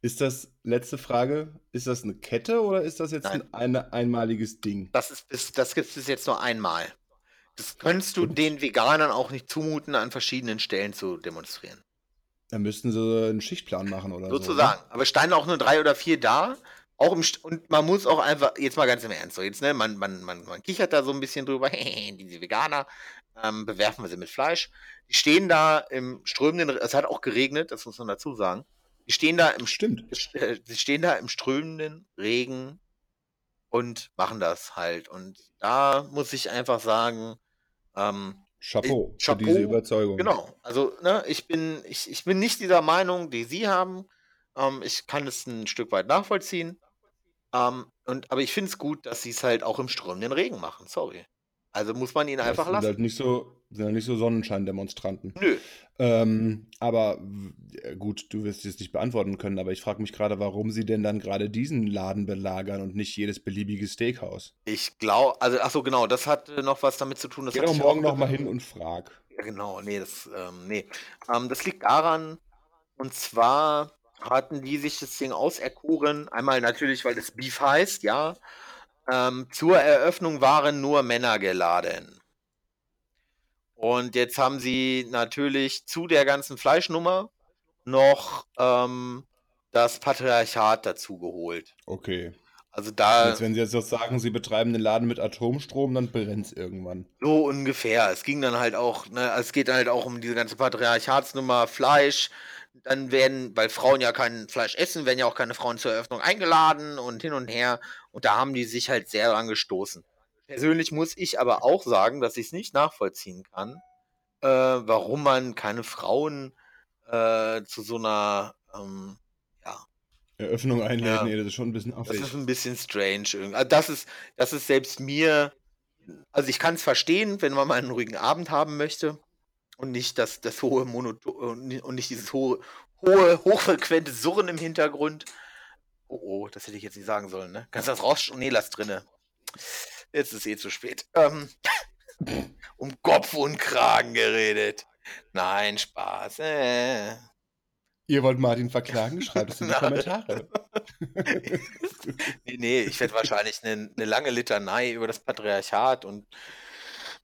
[SPEAKER 1] Ist das, letzte Frage, ist das eine Kette oder ist das jetzt Nein. ein eine, einmaliges Ding?
[SPEAKER 2] Das, ist, das gibt es jetzt nur einmal. Das könntest du Und? den Veganern auch nicht zumuten, an verschiedenen Stellen zu demonstrieren.
[SPEAKER 1] Dann müssten sie einen Schichtplan machen oder
[SPEAKER 2] Sozusagen. so. Sozusagen. Ne? Aber standen auch nur drei oder vier da. Auch im St und man muss auch einfach, jetzt mal ganz im Ernst, so jetzt, ne, man, man, man, man kichert da so ein bisschen drüber, diese Veganer, ähm, bewerfen wir sie mit Fleisch. Die stehen da im strömenden, es hat auch geregnet, das muss man dazu sagen. Die stehen da im
[SPEAKER 1] Stimmt.
[SPEAKER 2] Äh, die stehen da im strömenden Regen und machen das halt. Und da muss ich einfach sagen, ähm,
[SPEAKER 1] Chapeau, ich, Chapeau für diese Überzeugung.
[SPEAKER 2] Genau. Also, ne, ich bin, ich, ich bin nicht dieser Meinung, die Sie haben. Ähm, ich kann es ein Stück weit nachvollziehen. Ähm, und, aber ich finde es gut, dass sie es halt auch im strömenden Regen machen. Sorry. Also muss man ihn einfach
[SPEAKER 1] sind
[SPEAKER 2] lassen.
[SPEAKER 1] Halt nicht so, sind halt nicht so Sonnenscheindemonstranten.
[SPEAKER 2] Nö.
[SPEAKER 1] Ähm, aber gut, du wirst es nicht beantworten können, aber ich frage mich gerade, warum sie denn dann gerade diesen Laden belagern und nicht jedes beliebige Steakhouse.
[SPEAKER 2] Ich glaube, also ach so genau, das hat noch was damit zu tun. Das
[SPEAKER 1] Geh doch morgen noch mal hin und frag.
[SPEAKER 2] Ja genau, nee, das, ähm, nee. Ähm, das liegt daran, und zwar hatten die sich das Ding auserkoren. Einmal natürlich, weil das Beef heißt, ja. Ähm, zur Eröffnung waren nur Männer geladen. Und jetzt haben sie natürlich zu der ganzen Fleischnummer noch ähm, das Patriarchat dazu geholt.
[SPEAKER 1] Okay.
[SPEAKER 2] Also da.
[SPEAKER 1] Jetzt, wenn sie jetzt sagen, sie betreiben den Laden mit Atomstrom, dann brennt es irgendwann.
[SPEAKER 2] So ungefähr. Es ging dann halt auch, ne, es geht halt auch um diese ganze Patriarchatsnummer, Fleisch, dann werden, weil Frauen ja kein Fleisch essen, werden ja auch keine Frauen zur Eröffnung eingeladen und hin und her. Und da haben die sich halt sehr angestoßen. Persönlich muss ich aber auch sagen, dass ich es nicht nachvollziehen kann, äh, warum man keine Frauen äh, zu so einer ähm, ja,
[SPEAKER 1] Eröffnung einlädt. Ja, nee, das ist schon ein bisschen
[SPEAKER 2] affig. Das ist ein bisschen strange. Also das ist, das ist selbst mir, also ich kann es verstehen, wenn man mal einen ruhigen Abend haben möchte und nicht das, das hohe Monoton und nicht dieses hohe, hohe, hochfrequente Surren im Hintergrund. Oh, oh, das hätte ich jetzt nicht sagen sollen, ne? Kannst du das raus? Nee, lass drinne. Jetzt ist eh zu spät. Ähm, um Kopf und Kragen geredet. Nein, Spaß. Äh.
[SPEAKER 1] Ihr wollt Martin verklagen? Schreibt es in die Kommentare.
[SPEAKER 2] nee, nee, ich werde wahrscheinlich eine, eine lange Litanei über das Patriarchat und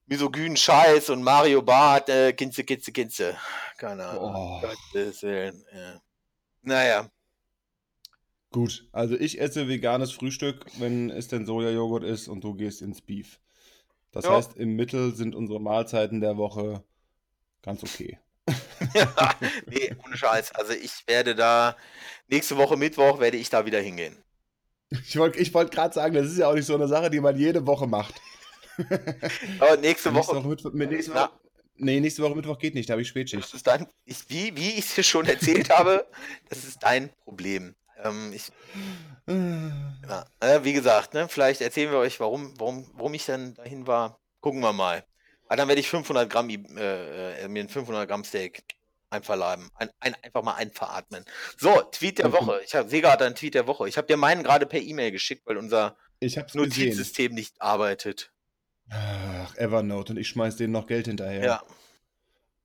[SPEAKER 2] misogynen Scheiß und Mario Barth, äh, Kinze, Kinze, Kinze. Keine Ahnung. Oh. Gottes Willen. Ja. Naja.
[SPEAKER 1] Gut, also ich esse veganes Frühstück, wenn es denn Sojajoghurt ist und du gehst ins Beef. Das ja. heißt, im Mittel sind unsere Mahlzeiten der Woche ganz okay.
[SPEAKER 2] ja, nee, ohne Scheiß. Also ich werde da, nächste Woche Mittwoch werde ich da wieder hingehen.
[SPEAKER 1] Ich wollte ich wollt gerade sagen, das ist ja auch nicht so eine Sache, die man jede Woche macht.
[SPEAKER 2] Aber nächste Woche.
[SPEAKER 1] Nächste Woche, Mittwoch, nächste Woche, nee, nächste Woche Mittwoch geht nicht, da habe ich Spätschicht.
[SPEAKER 2] Das ist dein, ich, wie, wie ich es dir schon erzählt habe, das ist dein Problem. Ähm, ich, ja, wie gesagt, ne, vielleicht erzählen wir euch, warum, warum, warum ich dann dahin war. Gucken wir mal. Aber dann werde ich 500 Gramm, äh, äh, mir ein 500 Gramm Steak einverleiben. Ein, ein, einfach mal einveratmen. So, Tweet der Woche. Ich sehe gerade einen Tweet der Woche. Ich habe dir meinen gerade per E-Mail geschickt, weil unser Notizsystem nicht arbeitet.
[SPEAKER 1] Ach, Evernote und ich schmeiß denen noch Geld hinterher. Ja.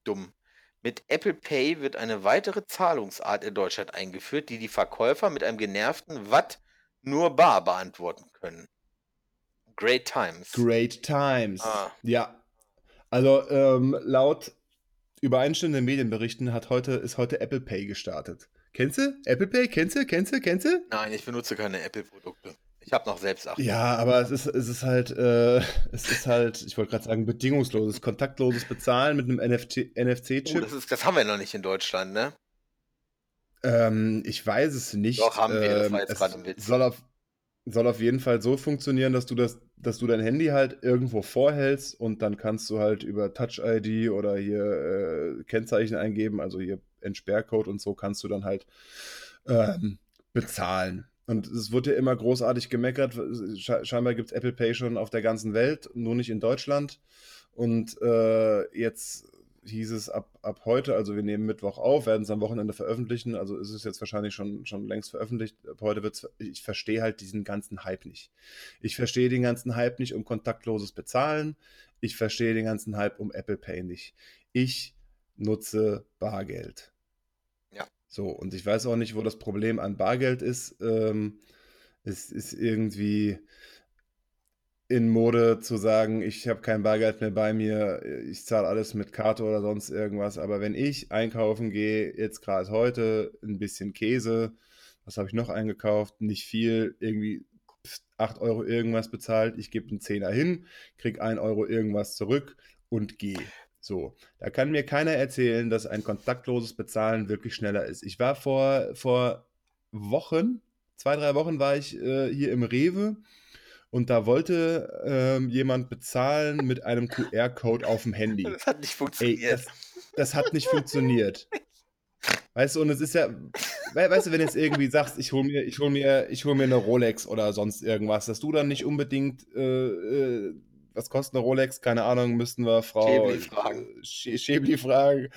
[SPEAKER 2] Dumm. Mit Apple Pay wird eine weitere Zahlungsart in Deutschland eingeführt, die die Verkäufer mit einem genervten Watt nur bar beantworten können. Great Times.
[SPEAKER 1] Great Times. Ah. Ja. Also ähm, laut übereinstimmenden Medienberichten hat heute, ist heute Apple Pay gestartet. Kennst du? Apple Pay? Kennst du? Kennst du? Kennst du?
[SPEAKER 2] Nein, ich benutze keine Apple-Produkte. Ich habe noch selbst acht.
[SPEAKER 1] Ja, aber es ist, es ist halt, äh, es ist halt, ich wollte gerade sagen, bedingungsloses, kontaktloses Bezahlen mit einem NFC-Chip. Oh,
[SPEAKER 2] das, das haben wir noch nicht in Deutschland, ne?
[SPEAKER 1] Ähm, ich weiß es nicht.
[SPEAKER 2] Doch, haben wir, das war jetzt ähm, gerade ein Witz.
[SPEAKER 1] Soll auf, soll auf jeden Fall so funktionieren, dass du das, dass du dein Handy halt irgendwo vorhältst und dann kannst du halt über Touch-ID oder hier äh, Kennzeichen eingeben, also hier Entsperrcode und so kannst du dann halt ähm, bezahlen. Und es wurde ja immer großartig gemeckert. Scheinbar gibt es Apple Pay schon auf der ganzen Welt, nur nicht in Deutschland. Und äh, jetzt hieß es ab, ab heute, also wir nehmen Mittwoch auf, werden es am Wochenende veröffentlichen. Also ist es jetzt wahrscheinlich schon, schon längst veröffentlicht. Ab heute wird ich verstehe halt diesen ganzen Hype nicht. Ich verstehe den ganzen Hype nicht um kontaktloses Bezahlen. Ich verstehe den ganzen Hype um Apple Pay nicht. Ich nutze Bargeld. So, und ich weiß auch nicht, wo das Problem an Bargeld ist. Ähm, es ist irgendwie in Mode zu sagen, ich habe kein Bargeld mehr bei mir, ich zahle alles mit Karte oder sonst irgendwas. Aber wenn ich einkaufen gehe, jetzt gerade heute ein bisschen Käse, was habe ich noch eingekauft? Nicht viel, irgendwie 8 Euro irgendwas bezahlt, ich gebe einen Zehner hin, kriege 1 Euro irgendwas zurück und gehe. So, da kann mir keiner erzählen, dass ein kontaktloses Bezahlen wirklich schneller ist. Ich war vor, vor Wochen, zwei, drei Wochen war ich äh, hier im Rewe und da wollte ähm, jemand bezahlen mit einem QR-Code auf dem Handy.
[SPEAKER 2] Das hat nicht funktioniert. Ey,
[SPEAKER 1] das, das, hat nicht funktioniert. Weißt du, und es ist ja, weißt du, wenn du jetzt irgendwie sagst, ich hole mir, ich hol mir, ich hol mir eine Rolex oder sonst irgendwas, dass du dann nicht unbedingt äh, äh, was kostet eine Rolex? Keine Ahnung, müssten wir Frau
[SPEAKER 2] Schäbli fragen.
[SPEAKER 1] Schäbli fragen.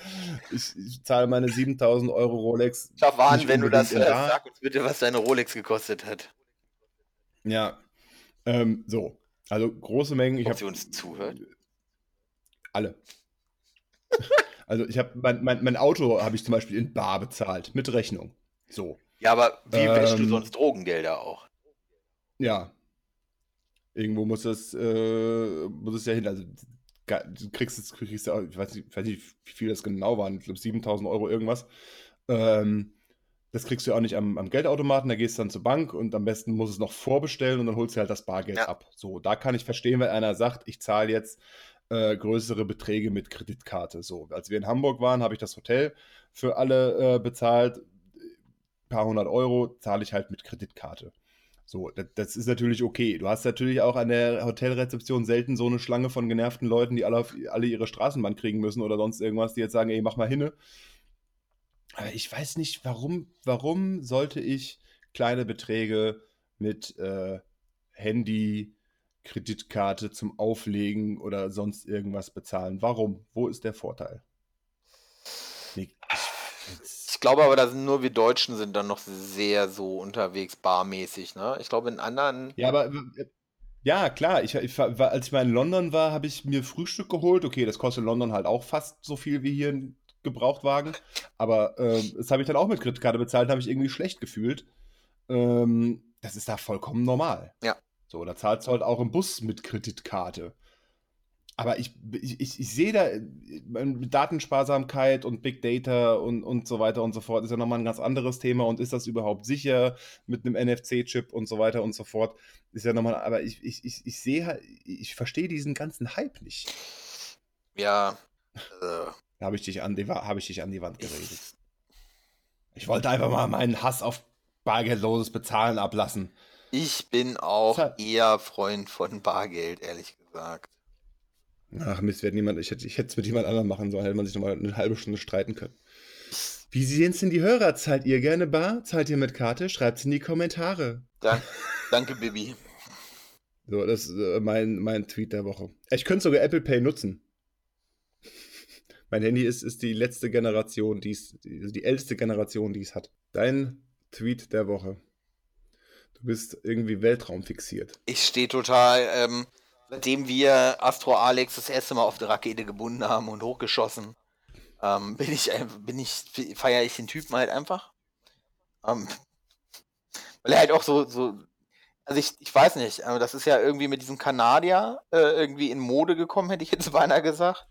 [SPEAKER 1] Ich, ich, zahle meine 7000 Euro Rolex.
[SPEAKER 2] Schau an, wenn du das hörst, sag uns bitte, was deine Rolex gekostet hat.
[SPEAKER 1] Ja, ähm, so. Also große Mengen.
[SPEAKER 2] Ich Ob hab, sie uns zuhört?
[SPEAKER 1] Alle. also ich habe mein, mein, mein Auto habe ich zum Beispiel in Bar bezahlt, mit Rechnung. So.
[SPEAKER 2] Ja, aber wie ähm, wäschst du sonst Drogengelder auch?
[SPEAKER 1] Ja, Irgendwo muss es, äh, muss es ja hin. Also, du kriegst es, kriegst ja, ich weiß, nicht, ich weiß nicht, wie viel das genau waren, ich glaube 7000 Euro irgendwas. Ähm, das kriegst du ja auch nicht am, am, Geldautomaten, da gehst du dann zur Bank und am besten muss es noch vorbestellen und dann holst du halt das Bargeld ja. ab. So, da kann ich verstehen, wenn einer sagt, ich zahle jetzt äh, größere Beträge mit Kreditkarte. So, als wir in Hamburg waren, habe ich das Hotel für alle äh, bezahlt. Ein paar hundert Euro zahle ich halt mit Kreditkarte. So, das, das, ist natürlich okay. Du hast natürlich auch an der Hotelrezeption selten so eine Schlange von genervten Leuten, die alle, auf, alle ihre Straßenbahn kriegen müssen oder sonst irgendwas, die jetzt sagen, ey, mach mal hinne. Aber ich weiß nicht, warum, warum sollte ich kleine Beträge mit äh, Handy, Kreditkarte zum Auflegen oder sonst irgendwas bezahlen? Warum? Wo ist der Vorteil?
[SPEAKER 2] Ich, glaube aber, da sind nur wir Deutschen sind dann noch sehr so unterwegs, barmäßig, ne? Ich glaube, in anderen.
[SPEAKER 1] Ja, aber ja, klar. Ich, ich, als ich mal in London war, habe ich mir Frühstück geholt. Okay, das kostet in London halt auch fast so viel wie hier ein Gebrauchtwagen. Aber äh, das habe ich dann auch mit Kreditkarte bezahlt, habe ich irgendwie schlecht gefühlt. Ähm, das ist da vollkommen normal.
[SPEAKER 2] Ja.
[SPEAKER 1] So, da zahlst du halt auch im Bus mit Kreditkarte. Aber ich, ich, ich, sehe da äh, Datensparsamkeit und Big Data und, und so weiter und so fort ist ja nochmal ein ganz anderes Thema und ist das überhaupt sicher mit einem NFC-Chip und so weiter und so fort. Ist ja nochmal, aber ich, ich, ich, ich sehe halt, ich verstehe diesen ganzen Hype nicht.
[SPEAKER 2] Ja.
[SPEAKER 1] Äh, habe ich, dich an die, hab ich dich an die Wand geredet. Ich wollte einfach mal meinen Hass auf bargeldloses Bezahlen ablassen.
[SPEAKER 2] Ich bin auch eher Freund von Bargeld, ehrlich gesagt.
[SPEAKER 1] Ach Mist, wird niemand, ich hätte ich es mit jemand anderem machen sollen, hätte man sich nochmal eine halbe Stunde streiten können. Wie sehen es denn die Hörer? Zahlt ihr gerne bar? Zahlt ihr mit Karte? Schreibt es in die Kommentare.
[SPEAKER 2] Dank, danke, Bibi.
[SPEAKER 1] So, das ist äh, mein, mein Tweet der Woche. Ich könnte sogar Apple Pay nutzen. Mein Handy ist, ist die letzte Generation, die es, die, die älteste Generation, die es hat. Dein Tweet der Woche. Du bist irgendwie Weltraum fixiert.
[SPEAKER 2] Ich stehe total, ähm, seitdem wir Astro Alex das erste Mal auf der Rakete gebunden haben und hochgeschossen, ähm, bin ich, bin ich, feiere ich den Typen halt einfach. Ähm, weil er halt auch so, so, also ich, ich weiß nicht, aber das ist ja irgendwie mit diesem Kanadier äh, irgendwie in Mode gekommen, hätte ich jetzt beinahe gesagt.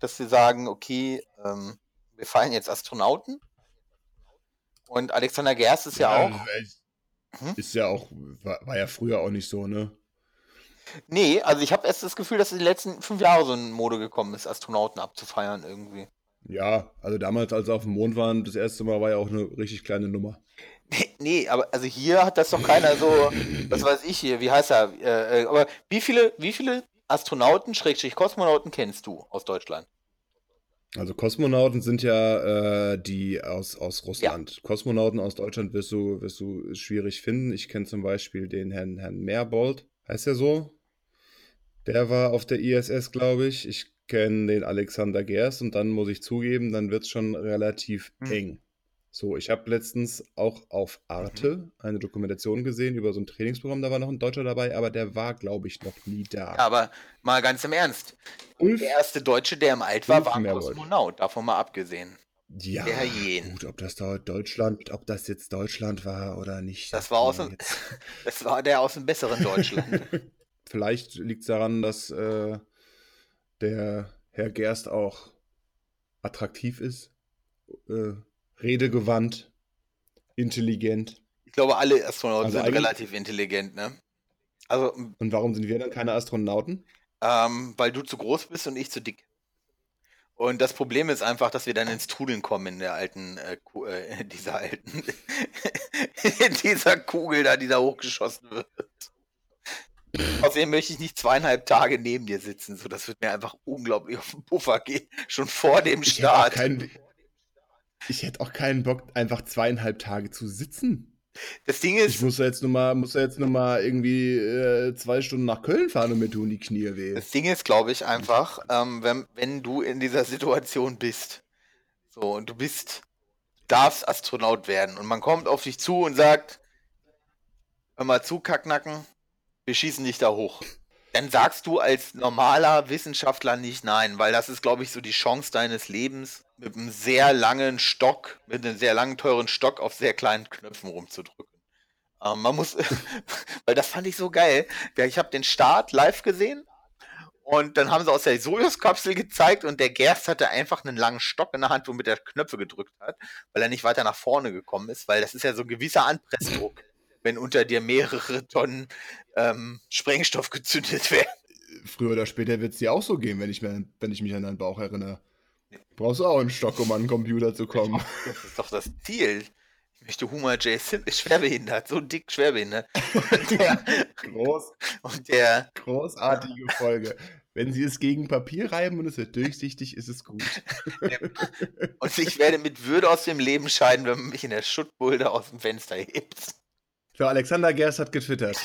[SPEAKER 2] Dass sie sagen, okay, ähm, wir fallen jetzt Astronauten. Und Alexander Gerst ist ja, ja auch.
[SPEAKER 1] Hm? Ist ja auch, war, war ja früher auch nicht so, ne?
[SPEAKER 2] Nee, also ich habe erst das Gefühl, dass in den letzten fünf Jahren so eine Mode gekommen ist, Astronauten abzufeiern irgendwie.
[SPEAKER 1] Ja, also damals, als sie auf dem Mond waren, das erste Mal war ja auch eine richtig kleine Nummer.
[SPEAKER 2] Nee, nee aber also hier hat das doch keiner so, was weiß ich hier, wie heißt er? Äh, äh, aber wie viele, wie viele Astronauten, Schrägstrich Kosmonauten kennst du aus Deutschland?
[SPEAKER 1] Also Kosmonauten sind ja äh, die aus, aus Russland. Ja. Kosmonauten aus Deutschland wirst du, wirst du schwierig finden. Ich kenne zum Beispiel den Herrn, Herrn Meerbold. Heißt er so? Der war auf der ISS, glaube ich. Ich kenne den Alexander Gers und dann muss ich zugeben, dann wird es schon relativ hm. eng. So, ich habe letztens auch auf Arte mhm. eine Dokumentation gesehen über so ein Trainingsprogramm, da war noch ein Deutscher dabei, aber der war, glaube ich, noch nie da.
[SPEAKER 2] Aber mal ganz im Ernst. Ulf, der erste Deutsche, der im Alt war, war ein Kosmonaut, davon mal abgesehen.
[SPEAKER 1] Ja, gut, ob das da Deutschland, ob das jetzt Deutschland war oder nicht.
[SPEAKER 2] Das, war, aus dem, das war der aus dem besseren Deutschland.
[SPEAKER 1] Vielleicht liegt es daran, dass äh, der Herr Gerst auch attraktiv ist, äh, redegewandt, intelligent.
[SPEAKER 2] Ich glaube, alle Astronauten also sind relativ intelligent, ne?
[SPEAKER 1] Also, und warum sind wir dann keine Astronauten?
[SPEAKER 2] Ähm, weil du zu groß bist und ich zu dick. Und das Problem ist einfach, dass wir dann ins Trudeln kommen in der alten, äh, äh, dieser alten, in dieser Kugel da, die da hochgeschossen wird. Außerdem möchte ich nicht zweieinhalb Tage neben dir sitzen. So, das wird mir einfach unglaublich auf den Puffer gehen. Schon vor dem ich Start.
[SPEAKER 1] Hätte keinen, ich hätte auch keinen Bock, einfach zweieinhalb Tage zu sitzen.
[SPEAKER 2] Das Ding ist.
[SPEAKER 1] Ich muss jetzt muss jetzt nur mal irgendwie äh, zwei Stunden nach Köln fahren und mir tun die Knie weh.
[SPEAKER 2] Das Ding ist, glaube ich, einfach, ähm, wenn, wenn du in dieser Situation bist, so, und du bist, darfst Astronaut werden und man kommt auf dich zu und sagt, hör mal zu, Kacknacken, wir schießen dich da hoch. Dann sagst du als normaler Wissenschaftler nicht nein, weil das ist, glaube ich, so die Chance deines Lebens, mit einem sehr langen Stock, mit einem sehr langen, teuren Stock auf sehr kleinen Knöpfen rumzudrücken. Ähm, man muss, weil das fand ich so geil. Ich habe den Start live gesehen und dann haben sie aus der Sojus-Kapsel gezeigt und der Gerst hatte einfach einen langen Stock in der Hand, womit er Knöpfe gedrückt hat, weil er nicht weiter nach vorne gekommen ist, weil das ist ja so ein gewisser Anpressdruck wenn unter dir mehrere Tonnen ähm, Sprengstoff gezündet werden.
[SPEAKER 1] Früher oder später wird es dir auch so gehen, wenn ich, mir, wenn ich mich an deinen Bauch erinnere. Brauchst du auch einen Stock, um an den Computer zu kommen.
[SPEAKER 2] Das ist doch das Ziel. Ich möchte Humor Jason ist schwerbehindert, so dick schwerbehindert. Und der,
[SPEAKER 1] Groß,
[SPEAKER 2] und der
[SPEAKER 1] großartige Folge. Wenn sie es gegen Papier reiben und es wird durchsichtig, ist es gut.
[SPEAKER 2] und ich werde mit Würde aus dem Leben scheiden, wenn man mich in der Schuttbulde aus dem Fenster hebt.
[SPEAKER 1] So, Alexander Gerst hat getwittert.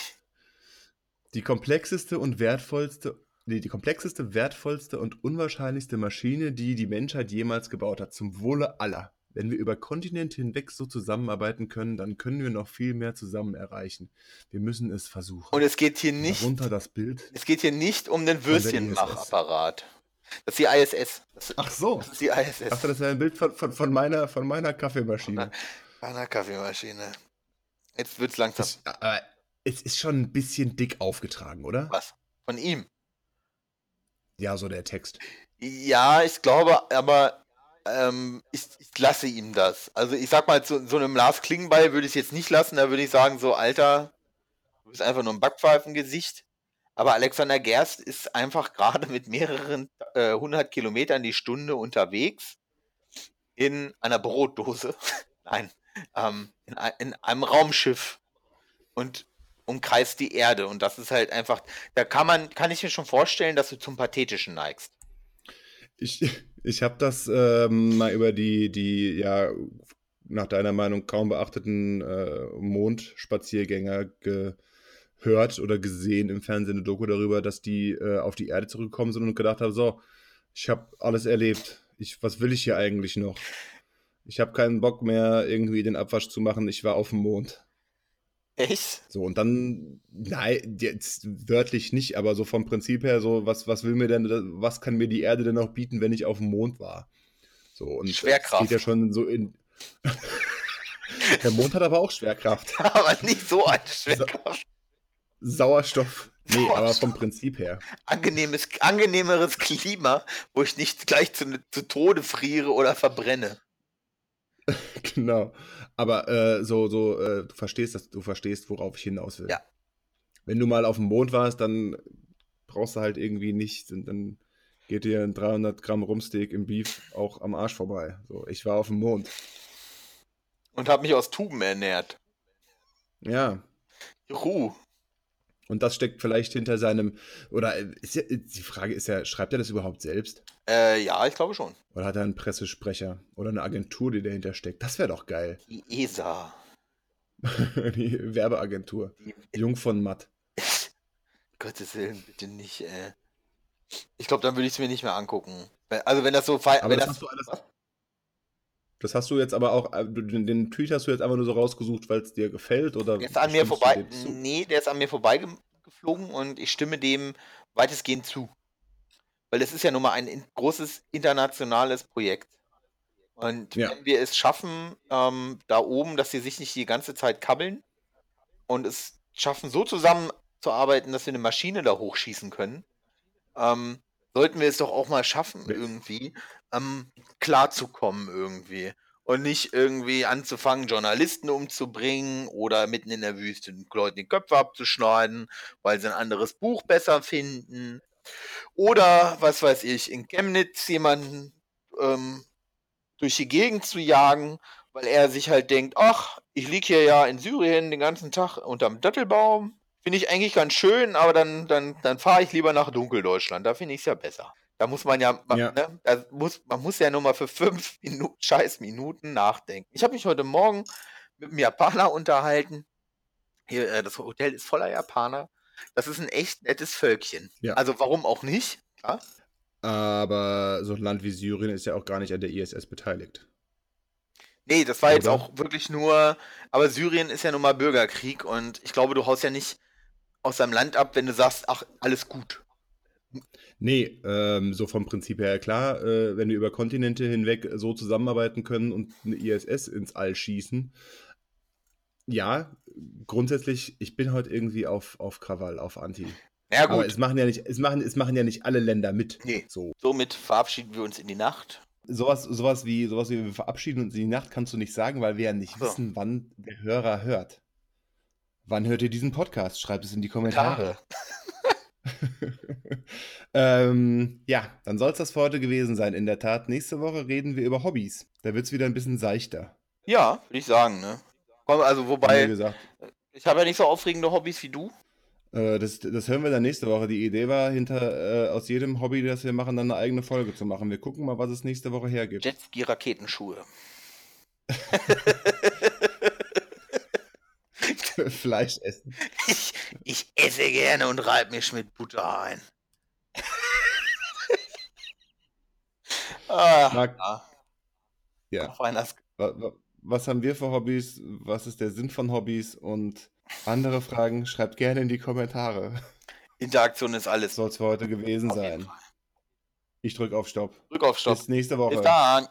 [SPEAKER 1] Die komplexeste und wertvollste, nee, die komplexeste, wertvollste und unwahrscheinlichste Maschine, die die Menschheit jemals gebaut hat, zum Wohle aller. wenn wir über Kontinente hinweg so zusammenarbeiten können, dann können wir noch viel mehr zusammen erreichen. Wir müssen es versuchen.
[SPEAKER 2] Und es geht hier nicht,
[SPEAKER 1] Darunter das Bild.
[SPEAKER 2] es geht hier nicht um den. Würstchenmachapparat. Das ist die ISS. Das,
[SPEAKER 1] Ach so.
[SPEAKER 2] das ist die ISS.
[SPEAKER 1] Ach, das wäre ein Bild von, von, von, meiner, von meiner Kaffeemaschine.
[SPEAKER 2] Einer Kaffeemaschine. Jetzt wird's langsam.
[SPEAKER 1] Ich, aber es ist schon ein bisschen dick aufgetragen, oder?
[SPEAKER 2] Was? Von ihm?
[SPEAKER 1] Ja, so der Text.
[SPEAKER 2] Ja, ich glaube, aber ähm, ich, ich lasse ihm das. Also ich sag mal, zu so einem Lars Klingbeil würde ich es jetzt nicht lassen. Da würde ich sagen, so, Alter, du bist einfach nur ein Backpfeifengesicht. Aber Alexander Gerst ist einfach gerade mit mehreren äh, hundert Kilometern die Stunde unterwegs in einer Brotdose. Nein, ähm, in, in einem Raumschiff und umkreist die Erde. Und das ist halt einfach, da kann man, kann ich mir schon vorstellen, dass du zum Pathetischen neigst.
[SPEAKER 1] Ich, ich habe das ähm, mal über die, die, ja, nach deiner Meinung kaum beachteten äh, Mondspaziergänger gehört oder gesehen im Fernsehen eine Doku darüber, dass die äh, auf die Erde zurückgekommen sind und gedacht haben, so, ich habe alles erlebt. Ich, was will ich hier eigentlich noch? Ich habe keinen Bock mehr, irgendwie den Abwasch zu machen. Ich war auf dem Mond.
[SPEAKER 2] Echt?
[SPEAKER 1] So, und dann, nein, jetzt wörtlich nicht, aber so vom Prinzip her, so, was, was will mir denn, was kann mir die Erde denn noch bieten, wenn ich auf dem Mond war? So, und
[SPEAKER 2] Schwerkraft.
[SPEAKER 1] geht ja schon so in. Der Mond hat aber auch Schwerkraft.
[SPEAKER 2] Aber nicht so eine Schwerkraft.
[SPEAKER 1] Sauerstoff. Nee,
[SPEAKER 2] Sauerstoff.
[SPEAKER 1] aber vom Prinzip her.
[SPEAKER 2] Angenehmes, angenehmeres Klima, wo ich nicht gleich zu, zu Tode friere oder verbrenne.
[SPEAKER 1] Genau. Aber äh, so, so, äh, du verstehst das, du verstehst, worauf ich hinaus will.
[SPEAKER 2] Ja.
[SPEAKER 1] Wenn du mal auf dem Mond warst, dann brauchst du halt irgendwie nicht, dann geht dir ein 300 Gramm Rumsteak im Beef auch am Arsch vorbei. So, ich war auf dem Mond.
[SPEAKER 2] Und habe mich aus Tuben ernährt.
[SPEAKER 1] Ja.
[SPEAKER 2] Juhu.
[SPEAKER 1] Und das steckt vielleicht hinter seinem, oder äh, ist ja, die Frage ist ja, schreibt er das überhaupt selbst?
[SPEAKER 2] Äh, ja, ich glaube schon.
[SPEAKER 1] Oder hat er einen Pressesprecher oder eine Agentur, die dahinter steckt? Das wäre doch geil.
[SPEAKER 2] Die ESA.
[SPEAKER 1] die Werbeagentur. Jung von Matt.
[SPEAKER 2] Gottes Willen, bitte nicht, äh. Ich glaube, dann würde ich es mir nicht mehr angucken. Also wenn das so
[SPEAKER 1] Aber
[SPEAKER 2] wenn
[SPEAKER 1] das
[SPEAKER 2] das,
[SPEAKER 1] hast du alles. Das hast du jetzt aber auch, äh, den, Tweet hast du jetzt einfach nur so rausgesucht, weil es dir gefällt oder
[SPEAKER 2] der ist an mir vorbei. Nee, der ist an mir vorbeigeflogen und ich stimme dem weitestgehend zu. Weil es ist ja nun mal ein in- großes internationales Projekt. Und
[SPEAKER 1] Ja.
[SPEAKER 2] wenn wir es schaffen, ähm, da oben, dass sie sich nicht die ganze Zeit kabbeln und es schaffen, so zusammenzuarbeiten, dass wir eine Maschine da hochschießen können, ähm, sollten wir es doch auch mal schaffen, irgendwie ähm, klarzukommen irgendwie. Und nicht irgendwie anzufangen, Journalisten umzubringen oder mitten in der Wüste Leuten die Köpfe abzuschneiden, weil sie ein anderes Buch besser finden. Oder, was weiß ich, in Chemnitz jemanden ähm, durch die Gegend zu jagen, weil er sich halt denkt, ach, ich liege hier ja in Syrien den ganzen Tag unterm Dattelbaum. Finde ich eigentlich ganz schön, aber dann, dann, dann fahre ich lieber nach Dunkeldeutschland. Da finde ich es ja besser. Da muss man ja, ma-
[SPEAKER 1] Ja.
[SPEAKER 2] Ne, da muss, man muss ja nur mal für fünf Minu scheiß Minuten nachdenken. Ich habe mich heute Morgen mit einem Japaner unterhalten. Hier, äh, das Hotel ist voller Japaner. Das ist ein echt nettes Völkchen.
[SPEAKER 1] Ja.
[SPEAKER 2] Also warum auch nicht? Klar.
[SPEAKER 1] Aber so ein Land wie Syrien ist ja auch gar nicht an der ISS beteiligt.
[SPEAKER 2] Nee, das war jetzt
[SPEAKER 1] Oder?
[SPEAKER 2] auch wirklich nur, aber Syrien ist ja nun mal Bürgerkrieg und ich glaube, du haust ja nicht aus deinem Land ab, wenn du sagst, ach, alles gut.
[SPEAKER 1] Nee, ähm, so vom Prinzip her klar, äh, wenn wir über Kontinente hinweg so zusammenarbeiten können und eine ISS ins All schießen. Ja, grundsätzlich, ich bin heute irgendwie auf, auf Krawall, auf Anti.
[SPEAKER 2] Ja
[SPEAKER 1] Aber
[SPEAKER 2] gut,
[SPEAKER 1] es machen ja nicht, es machen, es machen ja nicht alle Länder mit.
[SPEAKER 2] Nee.
[SPEAKER 1] So.
[SPEAKER 2] somit verabschieden wir uns in die Nacht.
[SPEAKER 1] Sowas, sowas wie, sowas wie wir verabschieden uns in die Nacht kannst du nicht sagen, weil wir ja nicht
[SPEAKER 2] so.
[SPEAKER 1] wissen, wann der Hörer hört. Wann hört ihr diesen Podcast? Schreibt es in die Kommentare. ähm, ja, dann soll es das für heute gewesen sein. In der Tat, nächste Woche reden wir über Hobbys. Da wird es wieder ein bisschen seichter.
[SPEAKER 2] Ja, würde ich sagen, ne? Komm, also wobei,
[SPEAKER 1] gesagt.
[SPEAKER 2] ich habe ja nicht so aufregende Hobbys wie du.
[SPEAKER 1] Äh, das, das hören wir dann nächste Woche. Die Idee war, hinter äh, aus jedem Hobby, das wir machen, dann eine eigene Folge zu machen. Wir gucken mal, was es nächste Woche hergibt.
[SPEAKER 2] Jetski-Raketenschuhe.
[SPEAKER 1] Fleisch essen.
[SPEAKER 2] Ich, ich esse gerne und reib mich mit Butter ein. ah,
[SPEAKER 1] Marc,
[SPEAKER 2] ja.
[SPEAKER 1] Was haben wir für Hobbys? Was ist der Sinn von Hobbys? Und andere Fragen schreibt gerne in die Kommentare.
[SPEAKER 2] Interaktion ist alles.
[SPEAKER 1] Soll es für heute gewesen sein. Ich drücke auf Stopp.
[SPEAKER 2] Drück auf Stopp.
[SPEAKER 1] Bis nächste Woche.
[SPEAKER 2] Bis dann.